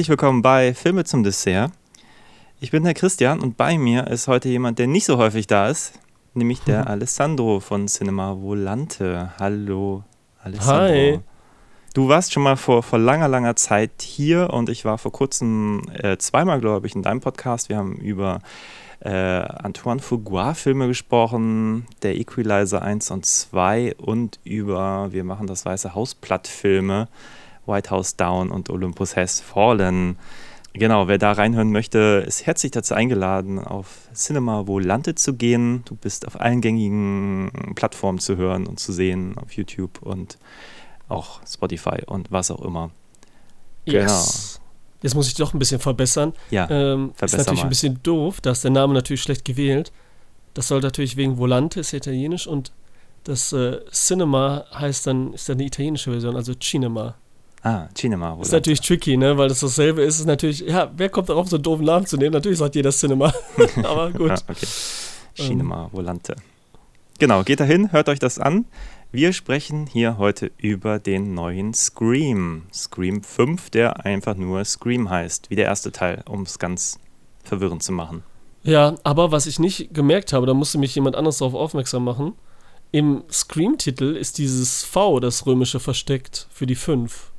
Herzlich willkommen bei Filme zum Dessert. Ich bin der Christian und bei mir ist heute jemand, der nicht so häufig da ist, nämlich der Alessandro von Cinema Volante. Hallo, Alessandro. Hi. Du warst schon mal vor, vor langer, langer Zeit hier und ich war vor kurzem äh, zweimal, glaube ich, in deinem Podcast. Wir haben über äh, Antoine Fuqua-Filme gesprochen, der Equalizer 1 und 2 und über Wir machen das Weiße Haus-Platt-Filme, White House Down und Olympus Has Fallen. Genau, wer da reinhören möchte, ist herzlich dazu eingeladen, auf Cinema Volante zu gehen. Du bist auf allen gängigen Plattformen zu hören und zu sehen, auf YouTube und auch Spotify und was auch immer. Yes. Jetzt muss ich doch ein bisschen verbessern. Ja, ähm, ist verbessere natürlich mal. ein bisschen doof, da ist der Name natürlich schlecht gewählt. Das soll natürlich wegen Volante, ist ja italienisch und das äh, Cinema heißt dann, ist dann die italienische Version, also Cinema. Ah, Cinema Ist natürlich tricky, ne? Weil das dasselbe ist. Ist natürlich, ja, wer kommt darauf, so einen doofen Namen zu nehmen? Natürlich sagt jeder Cinema. Aber gut. Ja, okay. Cinema Volante. Genau, geht dahin, hört euch das an. Wir sprechen hier heute über den neuen Scream. Scream 5, der einfach nur Scream heißt, wie der erste Teil, um es ganz verwirrend zu machen. Ja, aber was ich nicht gemerkt habe, da musste mich jemand anderes darauf aufmerksam machen. Im Scream-Titel ist dieses V, das römische, versteckt für die 5.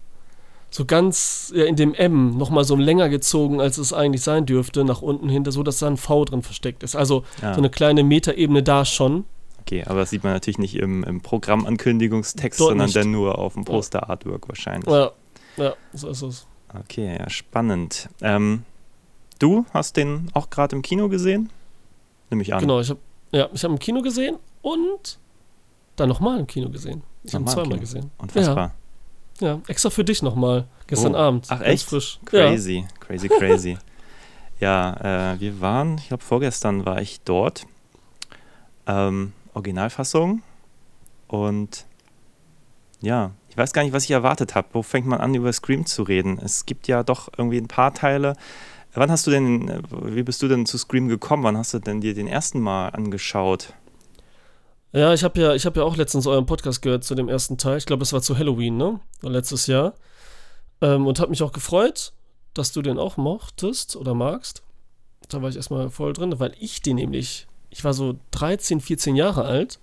So ganz ja, in dem M nochmal so länger gezogen, als es eigentlich sein dürfte, nach unten hinter, so dass da ein V drin versteckt ist. Also Ja. so eine kleine Metaebene da schon. Okay, aber das sieht man natürlich nicht im, im Programmankündigungstext, Dort sondern nicht. dann nur auf dem Poster-Artwork wahrscheinlich. Ja, ja, so ist es. Okay, ja, spannend. Ähm, du hast den auch gerade im Kino gesehen? Nehme ich an. Genau, ich habe ja, ich hab im Kino gesehen und dann nochmal im Kino gesehen. Ich habe ihn zweimal gesehen. Unfassbar. Ja, extra für dich nochmal, gestern Oh. Abend. Ach, ganz echt? frisch. Crazy, crazy, crazy. ja, äh, wir waren, ich glaube vorgestern war ich dort. Ähm, Originalfassung. Und ja, ich weiß gar nicht, was ich erwartet habe. Wo fängt man an, über Scream zu reden? Es gibt ja doch irgendwie ein paar Teile. Wann hast du denn, äh, wie bist du denn zu Scream gekommen? Wann hast du denn dir den ersten Mal angeschaut? Ja, ich habe ja, hab ja auch letztens euren Podcast gehört zu dem ersten Teil. Ich glaube, das war zu Halloween, ne? Letztes Jahr. Ähm, und habe mich auch gefreut, dass du den auch mochtest oder magst. Da war ich erstmal voll drin, weil ich den nämlich, ich war so 13, 14 Jahre alt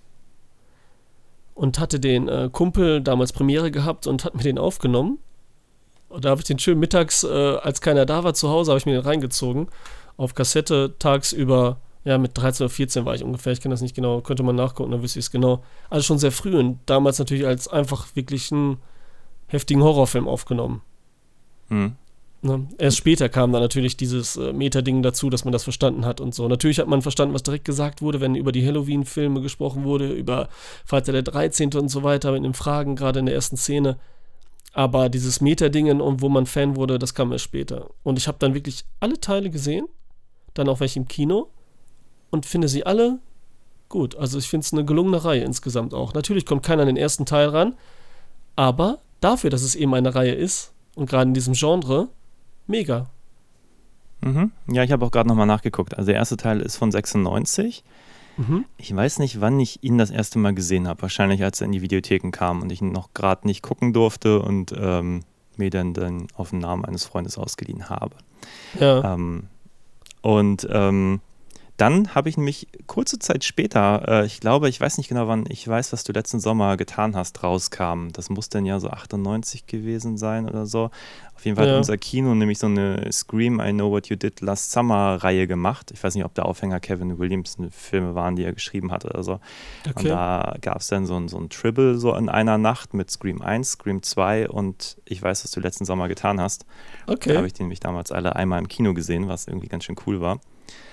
und hatte den äh, Kumpel damals Premiere gehabt und hat mir den aufgenommen. Und da habe ich den schön mittags, äh, als keiner da war zu Hause, habe ich mir den reingezogen. Auf Kassette tagsüber, ja, mit 13 oder 14 war ich ungefähr, ich kann das nicht genau, könnte man nachgucken, dann wüsste ich es genau. Also schon sehr früh und damals natürlich als einfach wirklich einen heftigen Horrorfilm aufgenommen. Hm. Ne? Erst später kam dann natürlich dieses äh, Meta-Ding dazu, dass man das verstanden hat und so. Natürlich hat man verstanden, was direkt gesagt wurde, wenn über die Halloween-Filme gesprochen wurde, über Freitag der 13. und so weiter, mit den Fragen, gerade in der ersten Szene. Aber dieses Meta-Dingen und wo man Fan wurde, das kam erst später. Und ich habe dann wirklich alle Teile gesehen, dann auch welche im Kino und finde sie alle gut. Also ich finde es eine gelungene Reihe insgesamt auch. Natürlich kommt keiner an den ersten Teil ran, aber dafür, dass es eben eine Reihe ist und gerade in diesem Genre, mega. Mhm. Ja, ich habe auch gerade nochmal nachgeguckt. Also der erste Teil ist von 96. Mhm. Ich weiß nicht, wann ich ihn das erste Mal gesehen habe. Wahrscheinlich, als er in die Videotheken kam und ich ihn noch gerade nicht gucken durfte und ähm, mir dann, dann auf den Namen eines Freundes ausgeliehen habe. Ja. Ähm, und ähm, dann habe ich mich kurze Zeit später, äh, ich glaube, ich weiß nicht genau wann, ich weiß, was du letzten Sommer getan hast, rauskam. Das muss dann ja so 98 gewesen sein oder so. Auf jeden Fall Ja. hat unser Kino nämlich so eine Scream I Know What You Did Last Summer Reihe gemacht. Ich weiß nicht, ob der Aufhänger Kevin Williams Filme waren, die er geschrieben hat oder so. Und Okay. da gab es dann so ein, so ein Tribble so in einer Nacht mit Scream 1, Scream 2 und ich weiß, was du letzten Sommer getan hast. Da habe Okay. ich die nämlich damals alle einmal im Kino gesehen, was irgendwie ganz schön cool war.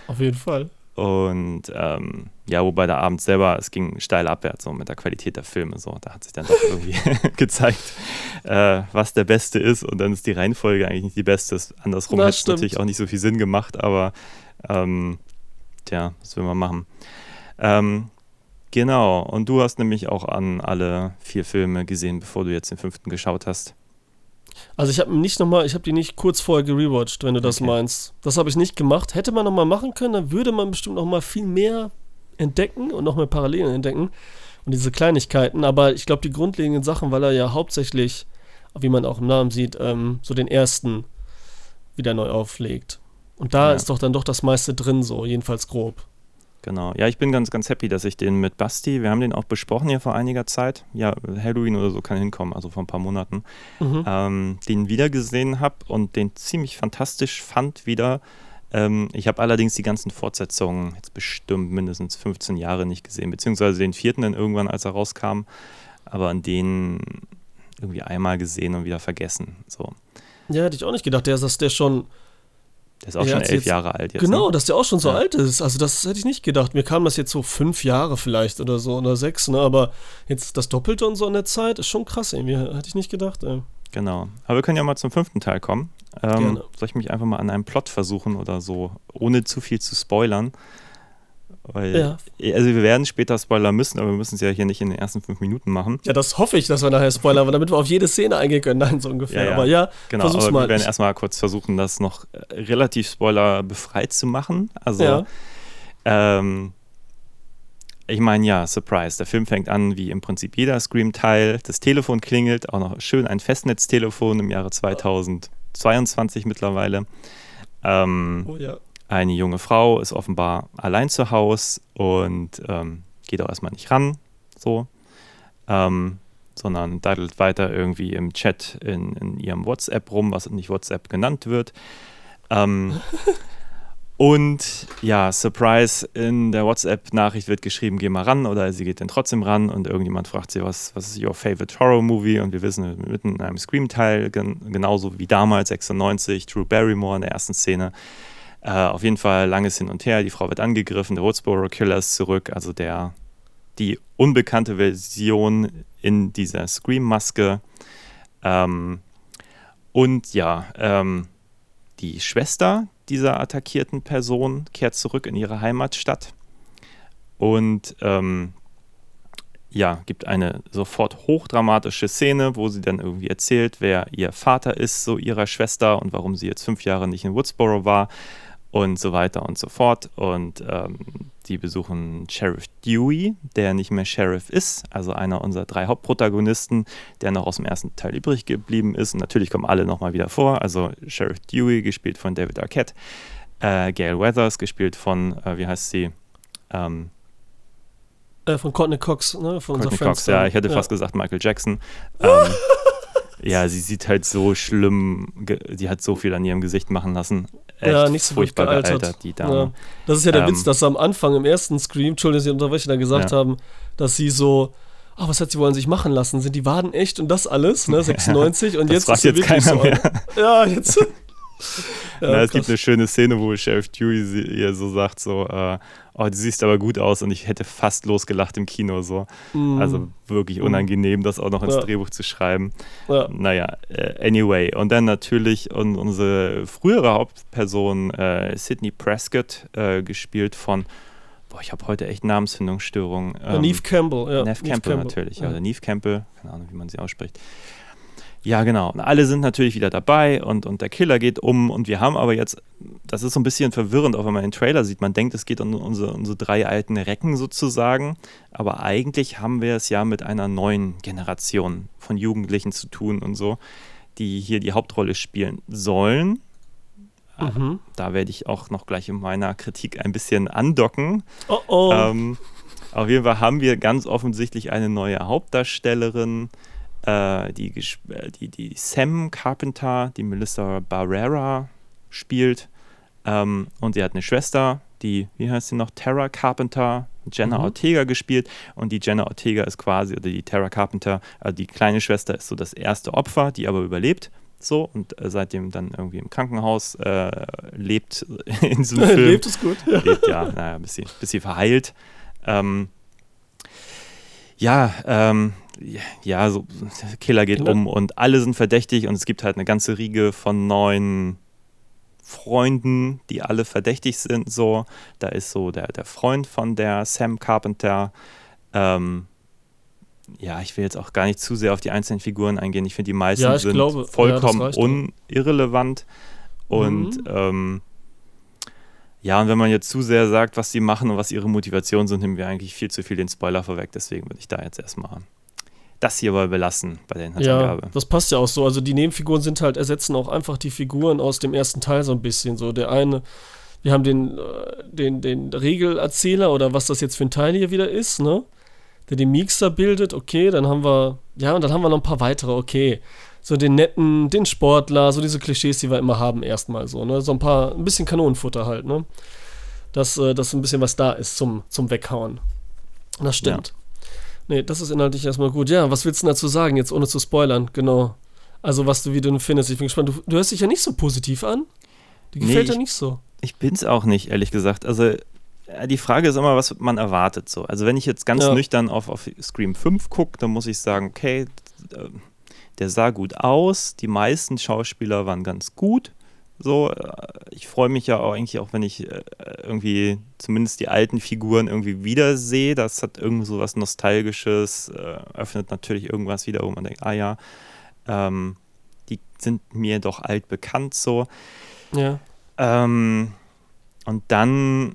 Auf jeden Fall. Und ähm, ja, wobei der Abend selber, es ging steil abwärts so mit der Qualität der Filme. So, da hat sich dann doch irgendwie gezeigt, äh, was der Beste ist. Und dann ist die Reihenfolge eigentlich nicht die beste. Andersrum hat es natürlich auch nicht so viel Sinn gemacht, aber ähm, tja, was will man machen? Ähm, genau, und du hast nämlich auch an alle vier Filme gesehen, bevor du jetzt den fünften geschaut hast. Also ich habe nicht nochmal, ich habe die nicht kurz vorher gerewatcht, wenn du das Okay. meinst. Das habe ich nicht gemacht. Hätte man nochmal machen können, dann würde man bestimmt nochmal viel mehr entdecken und noch mehr Parallelen entdecken. Und diese Kleinigkeiten. Aber ich glaube, die grundlegenden Sachen, weil er ja hauptsächlich, wie man auch im Namen sieht, ähm, so den ersten wieder neu auflegt. Und da Ja. ist doch dann doch das meiste drin, so, jedenfalls grob. Genau. Ja, ich bin ganz, ganz happy, dass ich den mit Basti, wir haben den auch besprochen hier vor einiger Zeit. Ja, Halloween oder so kann hinkommen, also vor ein paar Monaten. Mhm. ähm, den wiedergesehen habe und den ziemlich fantastisch fand wieder. Ähm, ich habe allerdings die ganzen Fortsetzungen jetzt bestimmt mindestens 15 Jahre nicht gesehen, beziehungsweise den vierten dann irgendwann, als er rauskam, aber an den irgendwie einmal gesehen und wieder vergessen. So. Ja, hätte ich auch nicht gedacht, der, dass der schon Der ist auch Ja, schon elf jetzt- Jahre alt jetzt. Genau, ne? dass der auch schon so Ja. alt ist. Also das hätte ich nicht gedacht. Mir kam das jetzt so fünf Jahre vielleicht oder so oder sechs, ne? Aber jetzt das Doppelte und so in der Zeit ist schon krass irgendwie. Hätte ich nicht gedacht. Ey. Genau. Aber wir können ja mal zum fünften Teil kommen. Ähm, soll ich mich einfach mal an einem Plot versuchen oder so, ohne zu viel zu spoilern? Weil, Ja. Also wir werden später spoilern müssen, aber wir müssen es ja hier nicht in den ersten fünf Minuten machen. Ja, das hoffe ich, dass wir nachher spoilern, aber damit wir auf jede Szene eingehen können. Nein, so ungefähr. Ja, ja. Aber ja, Genau, versuch's aber mal. wir werden erstmal kurz versuchen, das noch äh, relativ spoilerbefreit zu machen. Also, Ja. ähm, ich meine, ja, Surprise. Der Film fängt an wie im Prinzip jeder Scream-Teil. Das Telefon klingelt, auch noch schön ein Festnetztelefon im Jahre 2022 mittlerweile. Ähm, Oh ja. Eine junge Frau ist offenbar allein zu Hause und ähm, geht auch erstmal nicht ran, so, ähm, sondern daddelt weiter irgendwie im Chat in, in ihrem WhatsApp rum, was nicht WhatsApp genannt wird. Ähm, und ja, Surprise, in der WhatsApp-Nachricht wird geschrieben, geh mal ran oder sie geht dann trotzdem ran und irgendjemand fragt sie, was, was ist your favorite Horror Movie? Und wir wissen, mitten in einem Scream-Teil, gen genauso wie damals, 96, Drew Barrymore in der ersten Szene. Äh, auf jeden Fall langes Hin und Her, die Frau wird angegriffen, der Woodsboro Killer ist zurück, also der, die unbekannte Version in dieser Scream-Maske. Ähm, und ja, ähm, die Schwester dieser attackierten Person kehrt zurück in ihre Heimatstadt und ähm, ja, gibt eine sofort hochdramatische Szene, wo sie dann irgendwie erzählt, wer ihr Vater ist, so ihrer Schwester und warum sie jetzt fünf Jahre nicht in Woodsboro war und so weiter und so fort. Und ähm, die besuchen Sheriff Dewey, der nicht mehr Sheriff ist, also einer unserer drei Hauptprotagonisten, der noch aus dem ersten Teil übrig geblieben ist. Und natürlich kommen alle nochmal wieder vor. Also Sheriff Dewey, gespielt von David Arquette, äh, Gail Weathers, gespielt von, äh, wie heißt sie? Ähm, Äh, von Courtney Cox, ne? Von Courtney unserer Cox, ja, ich hätte fast gesagt Michael Jackson. Ähm, ja, sie sieht halt so schlimm, sie hat so viel an ihrem Gesicht machen lassen. Ja, nicht so gut furchtbar gealtert. die Dame. Ja. Das ist ja der Ähm, Witz, dass sie am Anfang im ersten Scream, Entschuldigung, dass ich unterbreche, dann gesagt Ja. haben, dass sie so, ah, was hat sie wohl an sich machen lassen? Sind die Waden echt und das alles, ne? 96 und jetzt ist sie jetzt wirklich so. mehr. Ja, jetzt. ja, Na, es gibt eine schöne Szene, wo Sheriff Dewey sie, ihr so sagt, so, äh, oh, du siehst aber gut aus und ich hätte fast losgelacht im Kino, so. Mm, Also wirklich unangenehm, das auch noch ins Ja. Drehbuch zu schreiben. ja. Naja, äh, anyway. Und dann natürlich un unsere frühere Hauptperson, äh, Sidney Prescott, äh, gespielt von, boah, ich habe heute echt Namensfindungsstörungen. Ja, Neve Campbell, ja. Neve Campbell, natürlich, ja. Ja. oder Neve Campbell, keine Ahnung, wie man sie ausspricht. Ja, genau. Und alle sind natürlich wieder dabei und, und der Killer geht um und wir haben aber jetzt, das ist so ein bisschen verwirrend, auch wenn man den Trailer sieht, man denkt, es geht um unsere, unsere drei alten Recken sozusagen, aber eigentlich haben wir es ja mit einer neuen Generation von Jugendlichen zu tun und so, die hier die Hauptrolle spielen sollen. Mhm. Da werde ich auch noch gleich in meiner Kritik ein bisschen andocken. Oh oh. Ähm, auf jeden Fall haben wir ganz offensichtlich eine neue Hauptdarstellerin, äh, die, äh, die, die Sam Carpenter, die Melissa Barrera spielt. Ähm, und sie hat eine Schwester, die, wie heißt sie noch, Tara Carpenter, Jenna Mhm. Ortega gespielt. Und die Jenna Ortega ist quasi, oder die Tara Carpenter, also die kleine Schwester ist so das erste Opfer, die aber überlebt. So, und äh, seitdem dann irgendwie im Krankenhaus äh, lebt in diesem Film Lebt es gut? Ja. lebt, ja, naja, bis sie, bis sie verheilt. Ähm, ja, ähm, ja, ja, so der Killer geht Ja. um und alle sind verdächtig und es gibt halt eine ganze Riege von neuen Freunden, die alle verdächtig sind. So, da ist so der, der Freund von der Sam Carpenter, ähm, ja, ich will jetzt auch gar nicht zu sehr auf die einzelnen Figuren eingehen. Ich finde, die meisten Ja, sind glaube, ja, vollkommen auch. unirrelevant. Und Mhm. ähm, ja, und wenn man jetzt zu sehr sagt, was sie machen und was ihre Motivationen sind, nehmen wir eigentlich viel zu viel den Spoiler vorweg. Deswegen würde ich da jetzt erstmal das hier mal belassen bei der Ja, Inhaltsangabe. das passt ja auch so. Also die Nebenfiguren sind halt, ersetzen auch einfach die Figuren aus dem ersten Teil so ein bisschen. So der eine, wir haben den, äh, den, den Regelerzähler oder was das jetzt für ein Teil hier wieder ist, ne? Der den Mixer bildet, okay, dann haben wir, ja, und dann haben wir noch ein paar weitere, okay. So den netten, den Sportler, so diese Klischees, die wir immer haben, erstmal so, ne? So ein paar, ein bisschen Kanonenfutter halt, ne? Dass, äh, dass ein bisschen was da ist zum, zum Weghauen. Das stimmt. Nee, das ist inhaltlich erstmal gut. Ja, was willst du dazu sagen, jetzt ohne zu spoilern? Genau. Also, was du, wie du findest. Ich bin gespannt. Du, du hörst dich ja nicht so positiv an. Die Nee, gefällt dir ich- nicht so. Ich bin's auch nicht, ehrlich gesagt. Also äh, die Frage ist immer, was man erwartet so. Also wenn ich jetzt ganz Ja. nüchtern auf, auf Scream 5 gucke, dann muss ich sagen, okay, äh, der sah gut aus, die meisten Schauspieler waren ganz gut. So, äh, ich freue mich ja auch eigentlich auch, wenn ich äh, irgendwie zumindest die alten Figuren irgendwie wiedersehe. Das hat irgendwie so was Nostalgisches, äh, öffnet natürlich irgendwas wieder, wo man denkt, ah ja, ähm, die sind mir doch altbekannt so. Ja. Ähm, und dann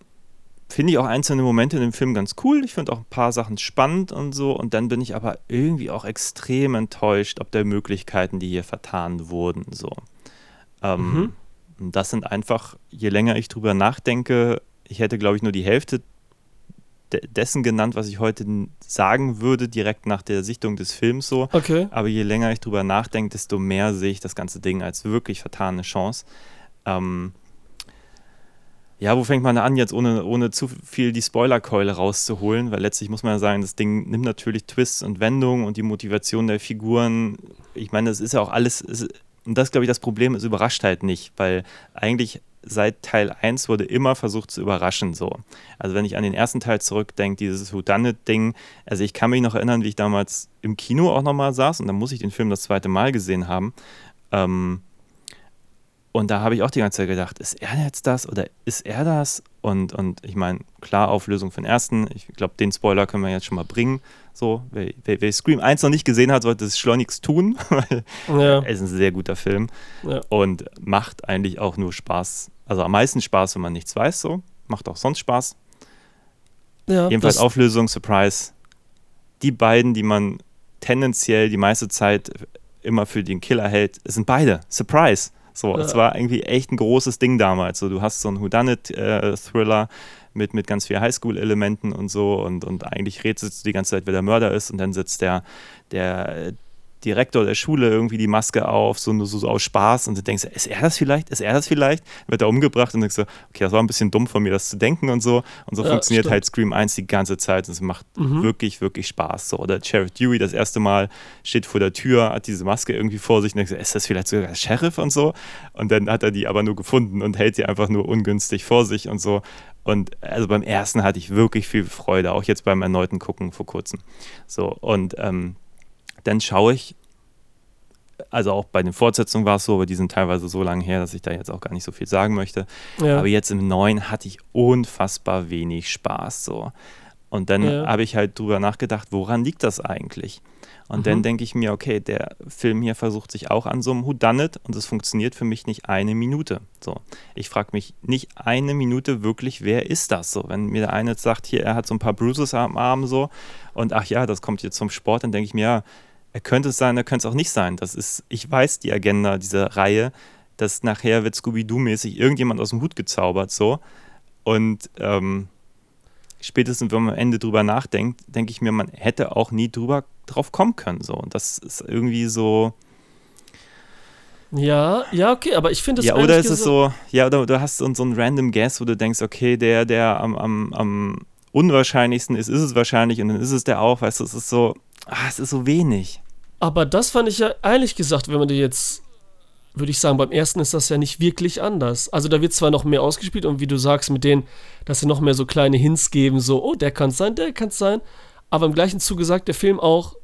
finde ich auch einzelne Momente in dem Film ganz cool. Ich finde auch ein paar Sachen spannend und so. Und dann bin ich aber irgendwie auch extrem enttäuscht, ob der Möglichkeiten, die hier vertan wurden. So. Ähm, Mhm. Und Das sind einfach, je länger ich drüber nachdenke, ich hätte, glaube ich, nur die Hälfte de dessen genannt, was ich heute sagen würde, direkt nach der Sichtung des Films so. Okay. Aber je länger ich drüber nachdenke, desto mehr sehe ich das ganze Ding als wirklich vertane Chance. Ähm, ja, wo fängt man an, jetzt ohne, ohne zu viel die Spoilerkeule rauszuholen? Weil letztlich muss man ja sagen, das Ding nimmt natürlich Twists und Wendungen und die Motivation der Figuren. Ich meine, das ist ja auch alles. Es, und das, glaube ich, das Problem, es überrascht halt nicht, weil eigentlich seit Teil 1 wurde immer versucht zu überraschen so. Also wenn ich an den ersten Teil zurückdenke, dieses Whodunit-Ding, also ich kann mich noch erinnern, wie ich damals im Kino auch nochmal saß und dann muss ich den Film das zweite Mal gesehen haben. Ähm, und da habe ich auch die ganze Zeit gedacht, ist er jetzt das oder ist er das? Und, und ich meine, klar, Auflösung den ersten. Ich glaube, den Spoiler können wir jetzt schon mal bringen. So, wer, wer, wer Scream 1 noch nicht gesehen hat, sollte es schleunigst tun, weil Ja. es ist ein sehr guter Film Ja. und macht eigentlich auch nur Spaß. Also am meisten Spaß, wenn man nichts weiß, so. Macht auch sonst Spaß. ja Jedenfalls Auflösung, Surprise. Die beiden, die man tendenziell die meiste Zeit immer für den Killer hält, sind beide. Surprise. So, Ja. es war irgendwie echt ein großes Ding damals. So, du hast so einen Whodunit-Thriller mit, mit ganz viel Highschool-Elementen und so und, und eigentlich rätselst du die ganze Zeit, wer der Mörder ist und dann setzt der, der Direktor der Schule irgendwie die Maske auf, so, nur so, so aus Spaß und du denkst, ist er das vielleicht? Ist er das vielleicht? Wird er umgebracht und denkst so, okay, das war ein bisschen dumm von mir, das zu denken und so. Und so Ja, funktioniert stimmt. halt Scream 1 die ganze Zeit und es macht Mhm. wirklich, wirklich Spaß. So. Oder Sheriff Dewey das erste Mal steht vor der Tür, hat diese Maske irgendwie vor sich und denkt so, ist das vielleicht sogar der Sheriff und so? Und dann hat er die aber nur gefunden und hält sie einfach nur ungünstig vor sich und so. Und also beim ersten hatte ich wirklich viel Freude, auch jetzt beim erneuten Gucken vor kurzem. So, und ähm, dann schaue ich, also auch bei den Fortsetzungen war es so, aber die sind teilweise so lange her, dass ich da jetzt auch gar nicht so viel sagen möchte. ja. Aber jetzt im neuen hatte ich unfassbar wenig Spaß so. Und dann Ja. habe ich halt drüber nachgedacht, woran liegt das eigentlich? Und Mhm. dann denke ich mir, okay, der Film hier versucht sich auch an so einem Whodunit und es funktioniert für mich nicht eine Minute. So, ich frage mich nicht eine Minute wirklich, wer ist das so? Wenn mir der eine jetzt sagt, hier, er hat so ein paar Bruises am Arm so und ach ja, das kommt jetzt zum Sport, dann denke ich mir, ja, er könnte es sein, er könnte es auch nicht sein. Das ist, ich weiß die Agenda dieser Reihe, dass nachher wird Scooby-Doo-mäßig irgendjemand aus dem Hut gezaubert so und ähm, spätestens wenn man am Ende drüber nachdenkt, denke ich mir, man hätte auch nie drüber drauf kommen können. So. Und das ist irgendwie so. ja, ja, okay, aber ich finde es ja, oder ist es so, ja, oder du hast so, so einen random Guess, wo du denkst, okay, der, der am, am, am unwahrscheinlichsten ist, ist es wahrscheinlich und dann ist es der auch, weißt du, es ist so, ah, es ist so wenig. Aber das fand ich ja ehrlich gesagt, wenn man die jetzt, würde ich sagen, beim ersten ist das ja nicht wirklich anders. Also da wird zwar noch mehr ausgespielt und wie du sagst, mit denen, dass sie noch mehr so kleine Hints geben, so, oh, der kann es sein, der kann es sein. Aber im gleichen Zuge sagt der Film auch,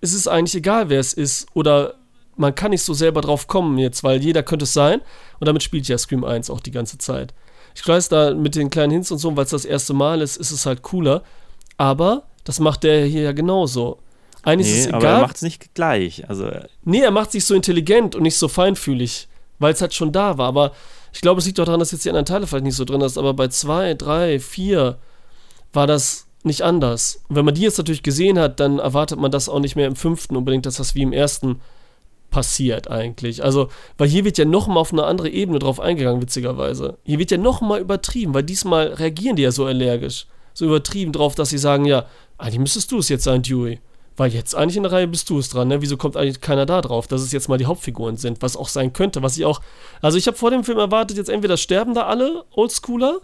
es ist eigentlich egal, wer es ist. Oder man kann nicht so selber drauf kommen jetzt, weil jeder könnte es sein. Und damit spielt ja Scream 1 auch die ganze Zeit. Ich weiß, da mit den kleinen Hints und so, weil es das erste Mal ist, ist es halt cooler. Aber das macht der hier ja genauso. Eigentlich Nee, ist es aber er egal. macht es nicht gleich. Also, Nee, er macht sich so intelligent und nicht so feinfühlig, weil es halt schon da war. Aber ich glaube, es liegt auch daran, dass jetzt die anderen Teile vielleicht nicht so drin ist. Aber bei zwei, drei, vier war das nicht anders. Und wenn man die jetzt natürlich gesehen hat, dann erwartet man das auch nicht mehr im fünften unbedingt, dass das wie im ersten passiert eigentlich. Also, weil hier wird ja nochmal auf eine andere Ebene drauf eingegangen, witzigerweise. Hier wird ja nochmal übertrieben, weil diesmal reagieren die ja so allergisch. So übertrieben drauf, dass sie sagen, ja, eigentlich müsstest du es jetzt sein, Dewey. Weil jetzt eigentlich in der Reihe bist du es dran, ne? Wieso kommt eigentlich keiner da drauf, dass es jetzt mal die Hauptfiguren sind, was auch sein könnte, was ich auch. Also ich habe vor dem Film erwartet, jetzt entweder sterben da alle Oldschooler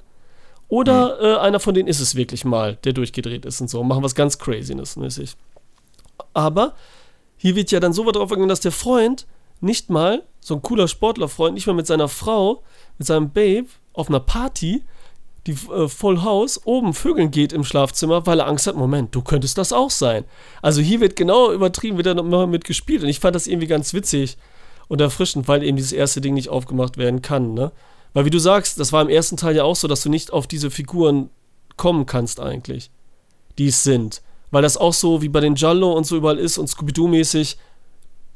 oder äh, einer von denen ist es wirklich mal, der durchgedreht ist und so. Machen was ganz Craziness-mäßig. Aber hier wird ja dann so weit drauf eingegangen, dass der Freund nicht mal, so ein cooler Sportlerfreund, nicht mal mit seiner Frau, mit seinem Babe auf einer Party, die äh, Full House, oben vögeln geht im Schlafzimmer, weil er Angst hat, Moment, du könntest das auch sein. Also hier wird genau übertrieben, wird dann nochmal mit gespielt und ich fand das irgendwie ganz witzig und erfrischend, weil eben dieses erste Ding nicht aufgemacht werden kann, ne? Weil wie du sagst, das war im ersten Teil ja auch so, dass du nicht auf diese Figuren kommen kannst eigentlich, die es sind. Weil das auch so wie bei den Jallo und so überall ist und Scooby-Doo-mäßig,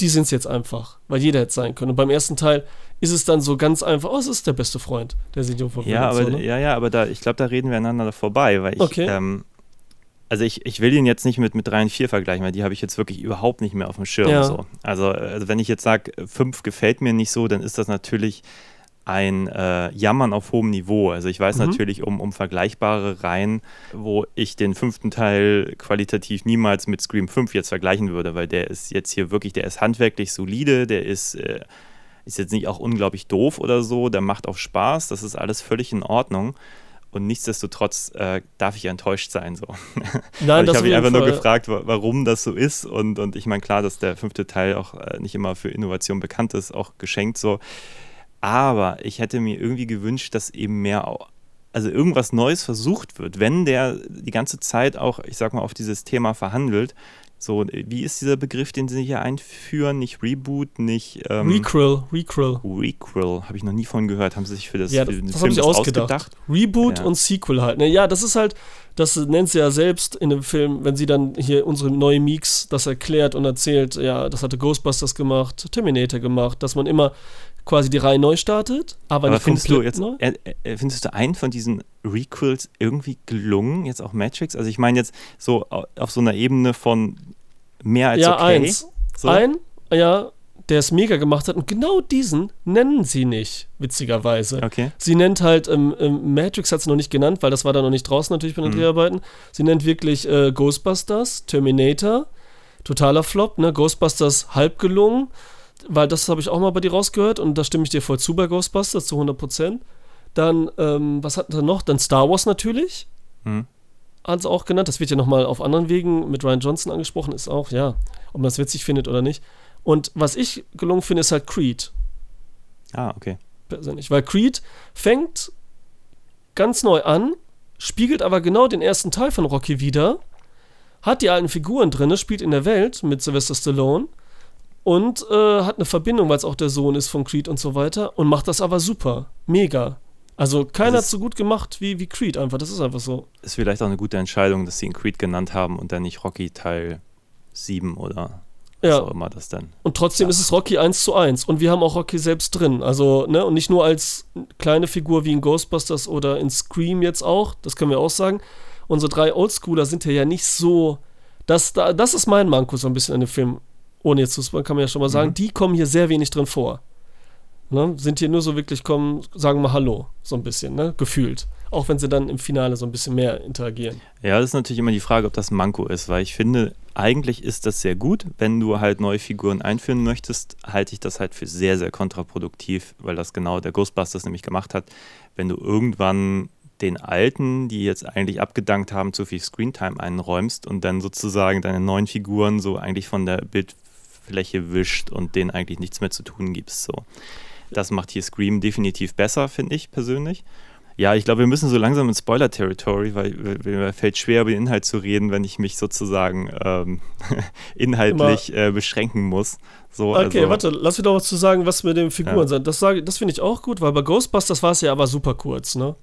die sind es jetzt einfach, weil jeder hätte sein können. Und beim ersten Teil ist es dann so ganz einfach, oh, es ist der beste Freund, der sich um ja, aber, so, ne? ja, ja, aber da, ich glaube, da reden wir einander vorbei, weil ich, Okay. ähm, also ich, ich will ihn jetzt nicht mit, mit 3 und 4 vergleichen, weil die habe ich jetzt wirklich überhaupt nicht mehr auf dem Schirm. Ja. So. Also, also wenn ich jetzt sage, 5 gefällt mir nicht so, dann ist das natürlich ein äh, Jammern auf hohem Niveau. Also ich weiß Mhm. natürlich um, um vergleichbare Reihen, wo ich den fünften Teil qualitativ niemals mit Scream 5 jetzt vergleichen würde, weil der ist jetzt hier wirklich, der ist handwerklich solide, der ist, äh, ist jetzt nicht auch unglaublich doof oder so, der macht auch Spaß, das ist alles völlig in Ordnung. Und nichtsdestotrotz äh, darf ich enttäuscht sein. So. Nein, ich habe mich einfach nur Fall. gefragt, wa- warum das so ist. Und, und ich meine, klar, dass der fünfte Teil auch äh, nicht immer für Innovation bekannt ist, auch geschenkt so. Aber ich hätte mir irgendwie gewünscht, dass eben mehr, also irgendwas Neues versucht wird, wenn der die ganze Zeit auch, ich sag mal, auf dieses Thema verhandelt. So, wie ist dieser Begriff, den sie hier einführen? Nicht Reboot, nicht ähm, Recrill, Recrill. Requel, habe ich noch nie von gehört. Haben sie sich für das, Ja, für das, den das Film das ausgedacht. Reboot Ja. und Sequel halt. Ne? Ja, das ist halt, das nennt sie ja selbst in dem Film, wenn sie dann hier unsere neue Meeks das erklärt und erzählt, ja, das hatte Ghostbusters gemacht, Terminator gemacht, dass man immer quasi die Reihe neu startet, aber, Aber nicht findest du jetzt, neu. äh, findest du einen von diesen Requels irgendwie gelungen, jetzt auch Matrix? Also ich meine jetzt so au- auf so einer Ebene von mehr als Ja, okay. eins. So? Ein, ja, der es mega gemacht hat und genau diesen nennen sie nicht, witzigerweise. Okay. Sie nennt halt, ähm, ähm, Matrix hat sie noch nicht genannt, weil das war da noch nicht draußen natürlich bei den Mhm. Dreharbeiten. Sie nennt wirklich äh, Ghostbusters, Terminator, totaler Flop, ne? Ghostbusters halb gelungen, weil das habe ich auch mal bei dir rausgehört und da stimme ich dir voll zu bei Ghostbusters zu 100%. Dann, ähm, was hatten wir noch? Dann Star Wars natürlich, Hm. hat sie auch genannt. Das wird ja nochmal auf anderen Wegen mit Ryan Johnson angesprochen, ist auch, ja, ob man das witzig findet oder nicht. Und was ich gelungen finde, ist halt Creed Ah, okay. persönlich. Weil Creed fängt ganz neu an, spiegelt aber genau den ersten Teil von Rocky wieder, hat die alten Figuren drin, spielt in der Welt mit Sylvester Stallone und äh, hat eine Verbindung, weil es auch der Sohn ist von Creed und so weiter und macht das aber super. Mega. Also keiner hat so gut gemacht wie, wie Creed einfach. Das ist einfach so. Ist vielleicht auch eine gute Entscheidung, dass sie ihn Creed genannt haben und dann nicht Rocky Teil 7 oder was Ja. auch immer das dann. Und trotzdem ist es Rocky 1 zu 1. Und wir haben auch Rocky selbst drin. Also, ne, und nicht nur als kleine Figur wie in Ghostbusters oder in Scream jetzt auch, das können wir auch sagen. Unsere drei Oldschooler sind ja nicht so. Das, da, das ist mein Manko so ein bisschen an dem Film. Ohne jetzt zu kann man ja schon mal sagen, Mhm. die kommen hier sehr wenig drin vor. Ne, sind hier nur so wirklich kommen, sagen mal Hallo, so ein bisschen, ne, gefühlt. Auch wenn sie dann im Finale so ein bisschen mehr interagieren. Ja, das ist natürlich immer die Frage, ob das ein Manko ist, weil ich finde, eigentlich ist das sehr gut. Wenn du halt neue Figuren einführen möchtest, halte ich das halt für sehr, sehr kontraproduktiv, weil das genau der Ghostbusters nämlich gemacht hat. Wenn du irgendwann den alten, die jetzt eigentlich abgedankt haben, zu viel Screentime einräumst und dann sozusagen deine neuen Figuren so eigentlich von der Bildfläche wischt und denen eigentlich nichts mehr zu tun gibst. So. Das macht hier Scream definitiv besser, finde ich persönlich. Ja, ich glaube, wir müssen so langsam ins Spoiler-Territory, weil mir fällt schwer, über den Inhalt zu reden, wenn ich mich sozusagen ähm, inhaltlich äh, beschränken muss. So, Okay, also, warte, lass mich doch was zu sagen, was mit den Figuren Ja. sind. Das, sage- das finde ich auch gut, weil bei Ghostbusters war es ja aber super kurz, ne?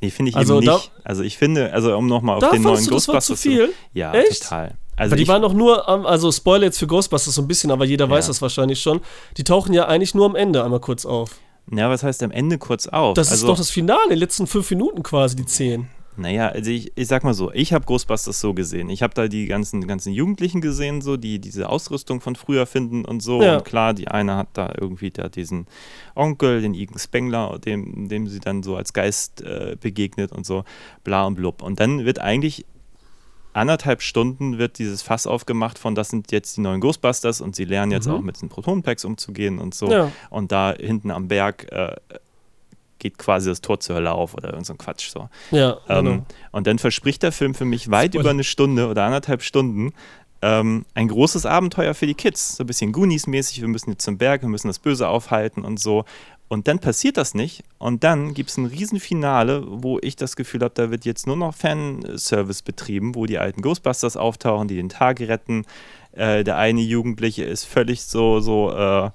Nee, finde ich Also eben nicht. also ich finde, also um nochmal auf Da den neuen Ghostbusters zu viel? Ja, Echt? total. Also aber die waren doch nur, am, also Spoiler jetzt für Ghostbusters so ein bisschen, aber jeder weiß Ja. das wahrscheinlich schon. Die tauchen ja eigentlich nur am Ende einmal kurz auf. ja, was heißt am Ende kurz auf? Das also, ist doch das Finale, die letzten fünf Minuten quasi, die zehn. Naja, also ich, ich sag mal so, ich habe Ghostbusters so gesehen. Ich habe da die ganzen, ganzen Jugendlichen gesehen, so, die diese Ausrüstung von früher finden und so. Ja. Und klar, die eine hat da irgendwie da diesen Onkel, den Egan Spengler, dem, dem sie dann so als Geist äh, begegnet und so, bla und blub. Und dann wird eigentlich anderthalb Stunden wird dieses Fass aufgemacht von, das sind jetzt die neuen Ghostbusters und sie lernen jetzt Mhm. auch mit den Protonpacks umzugehen und so. Ja. Und da hinten am Berg äh, geht quasi das Tor zur Hölle auf oder irgend so ein Quatsch so. Ja, Ähm, genau. Und dann verspricht der Film für mich weit Spoiler. über eine Stunde oder anderthalb Stunden ähm, ein großes Abenteuer für die Kids. So ein bisschen Goonies-mäßig, wir müssen jetzt zum Berg, wir müssen das Böse aufhalten und so. Und dann passiert das nicht. Und dann gibt es ein Riesenfinale, wo ich das Gefühl habe, da wird jetzt nur noch Fanservice betrieben, wo die alten Ghostbusters auftauchen, die den Tag retten. Äh, der eine Jugendliche ist völlig so, so, äh,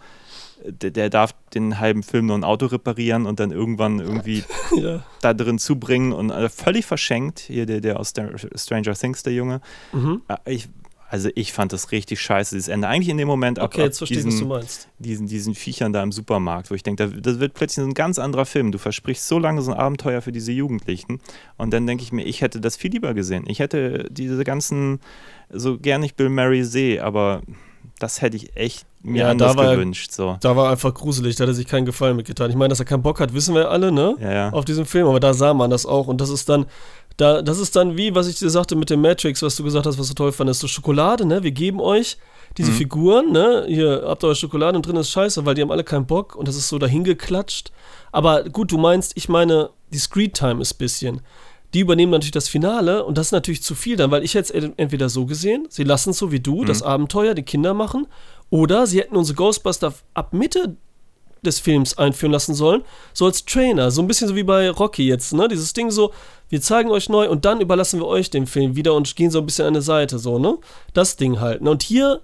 der, der darf den halben Film nur ein Auto reparieren und dann irgendwann irgendwie ja. da drin zubringen und äh, völlig verschenkt. Hier der, der aus Stranger Things, der Junge. Mhm. Äh, Ich, also ich fand das richtig scheiße, dieses Ende. Eigentlich in dem Moment ab, Okay, ab jetzt verstehe ich, was du diesen, meinst. diesen, diesen Viechern da im Supermarkt, wo ich denke, da- das wird plötzlich so ein ganz anderer Film. Du versprichst so lange so ein Abenteuer für diese Jugendlichen. Und dann denke ich mir, ich hätte das viel lieber gesehen. Ich hätte diese ganzen, so gern ich Bill Murray sehe, aber das hätte ich echt mir Ja, anders da war gewünscht. So. Da war einfach gruselig, da hat er sich keinen Gefallen mitgetan. Ich meine, dass er keinen Bock hat, wissen wir alle, ne? Ja, ja. Auf diesem Film, aber da sah man das auch. Und das ist dann, da, das ist dann wie, was ich dir sagte mit dem Matrix, was du gesagt hast, was du toll fandest. So Schokolade, ne? Wir geben euch diese Figuren, ne? Hier habt ihr eure Schokolade und drin ist Scheiße, weil die haben alle keinen Bock und das ist so dahingeklatscht. Aber gut, du meinst, ich meine, die Screen-Time ist ein bisschen. Die übernehmen natürlich das Finale und das ist natürlich zu viel dann, weil ich hätte es entweder so gesehen, sie lassen es so wie du, das Abenteuer, die Kinder machen, oder sie hätten unsere Ghostbuster ab Mitte des Films einführen lassen sollen, so als Trainer, so ein bisschen so wie bei Rocky jetzt, ne? Dieses Ding so, wir zeigen euch neu und dann überlassen wir euch den Film wieder und gehen so ein bisschen an eine Seite, so, ne? Das Ding halt. Ne? Und hier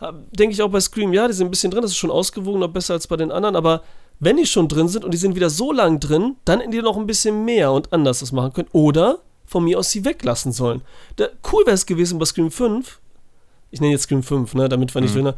hab- denke ich auch bei Scream, ja, die sind ein bisschen drin, das ist schon ausgewogener, besser als bei den anderen, aber wenn die schon drin sind und die sind wieder so lang drin, dann hätten die noch ein bisschen mehr und anders das machen können. Oder von mir aus sie weglassen sollen. Da, cool wäre es gewesen bei Scream 5, ich nenne jetzt Scream 5, ne, damit wir nicht Mhm. mhm.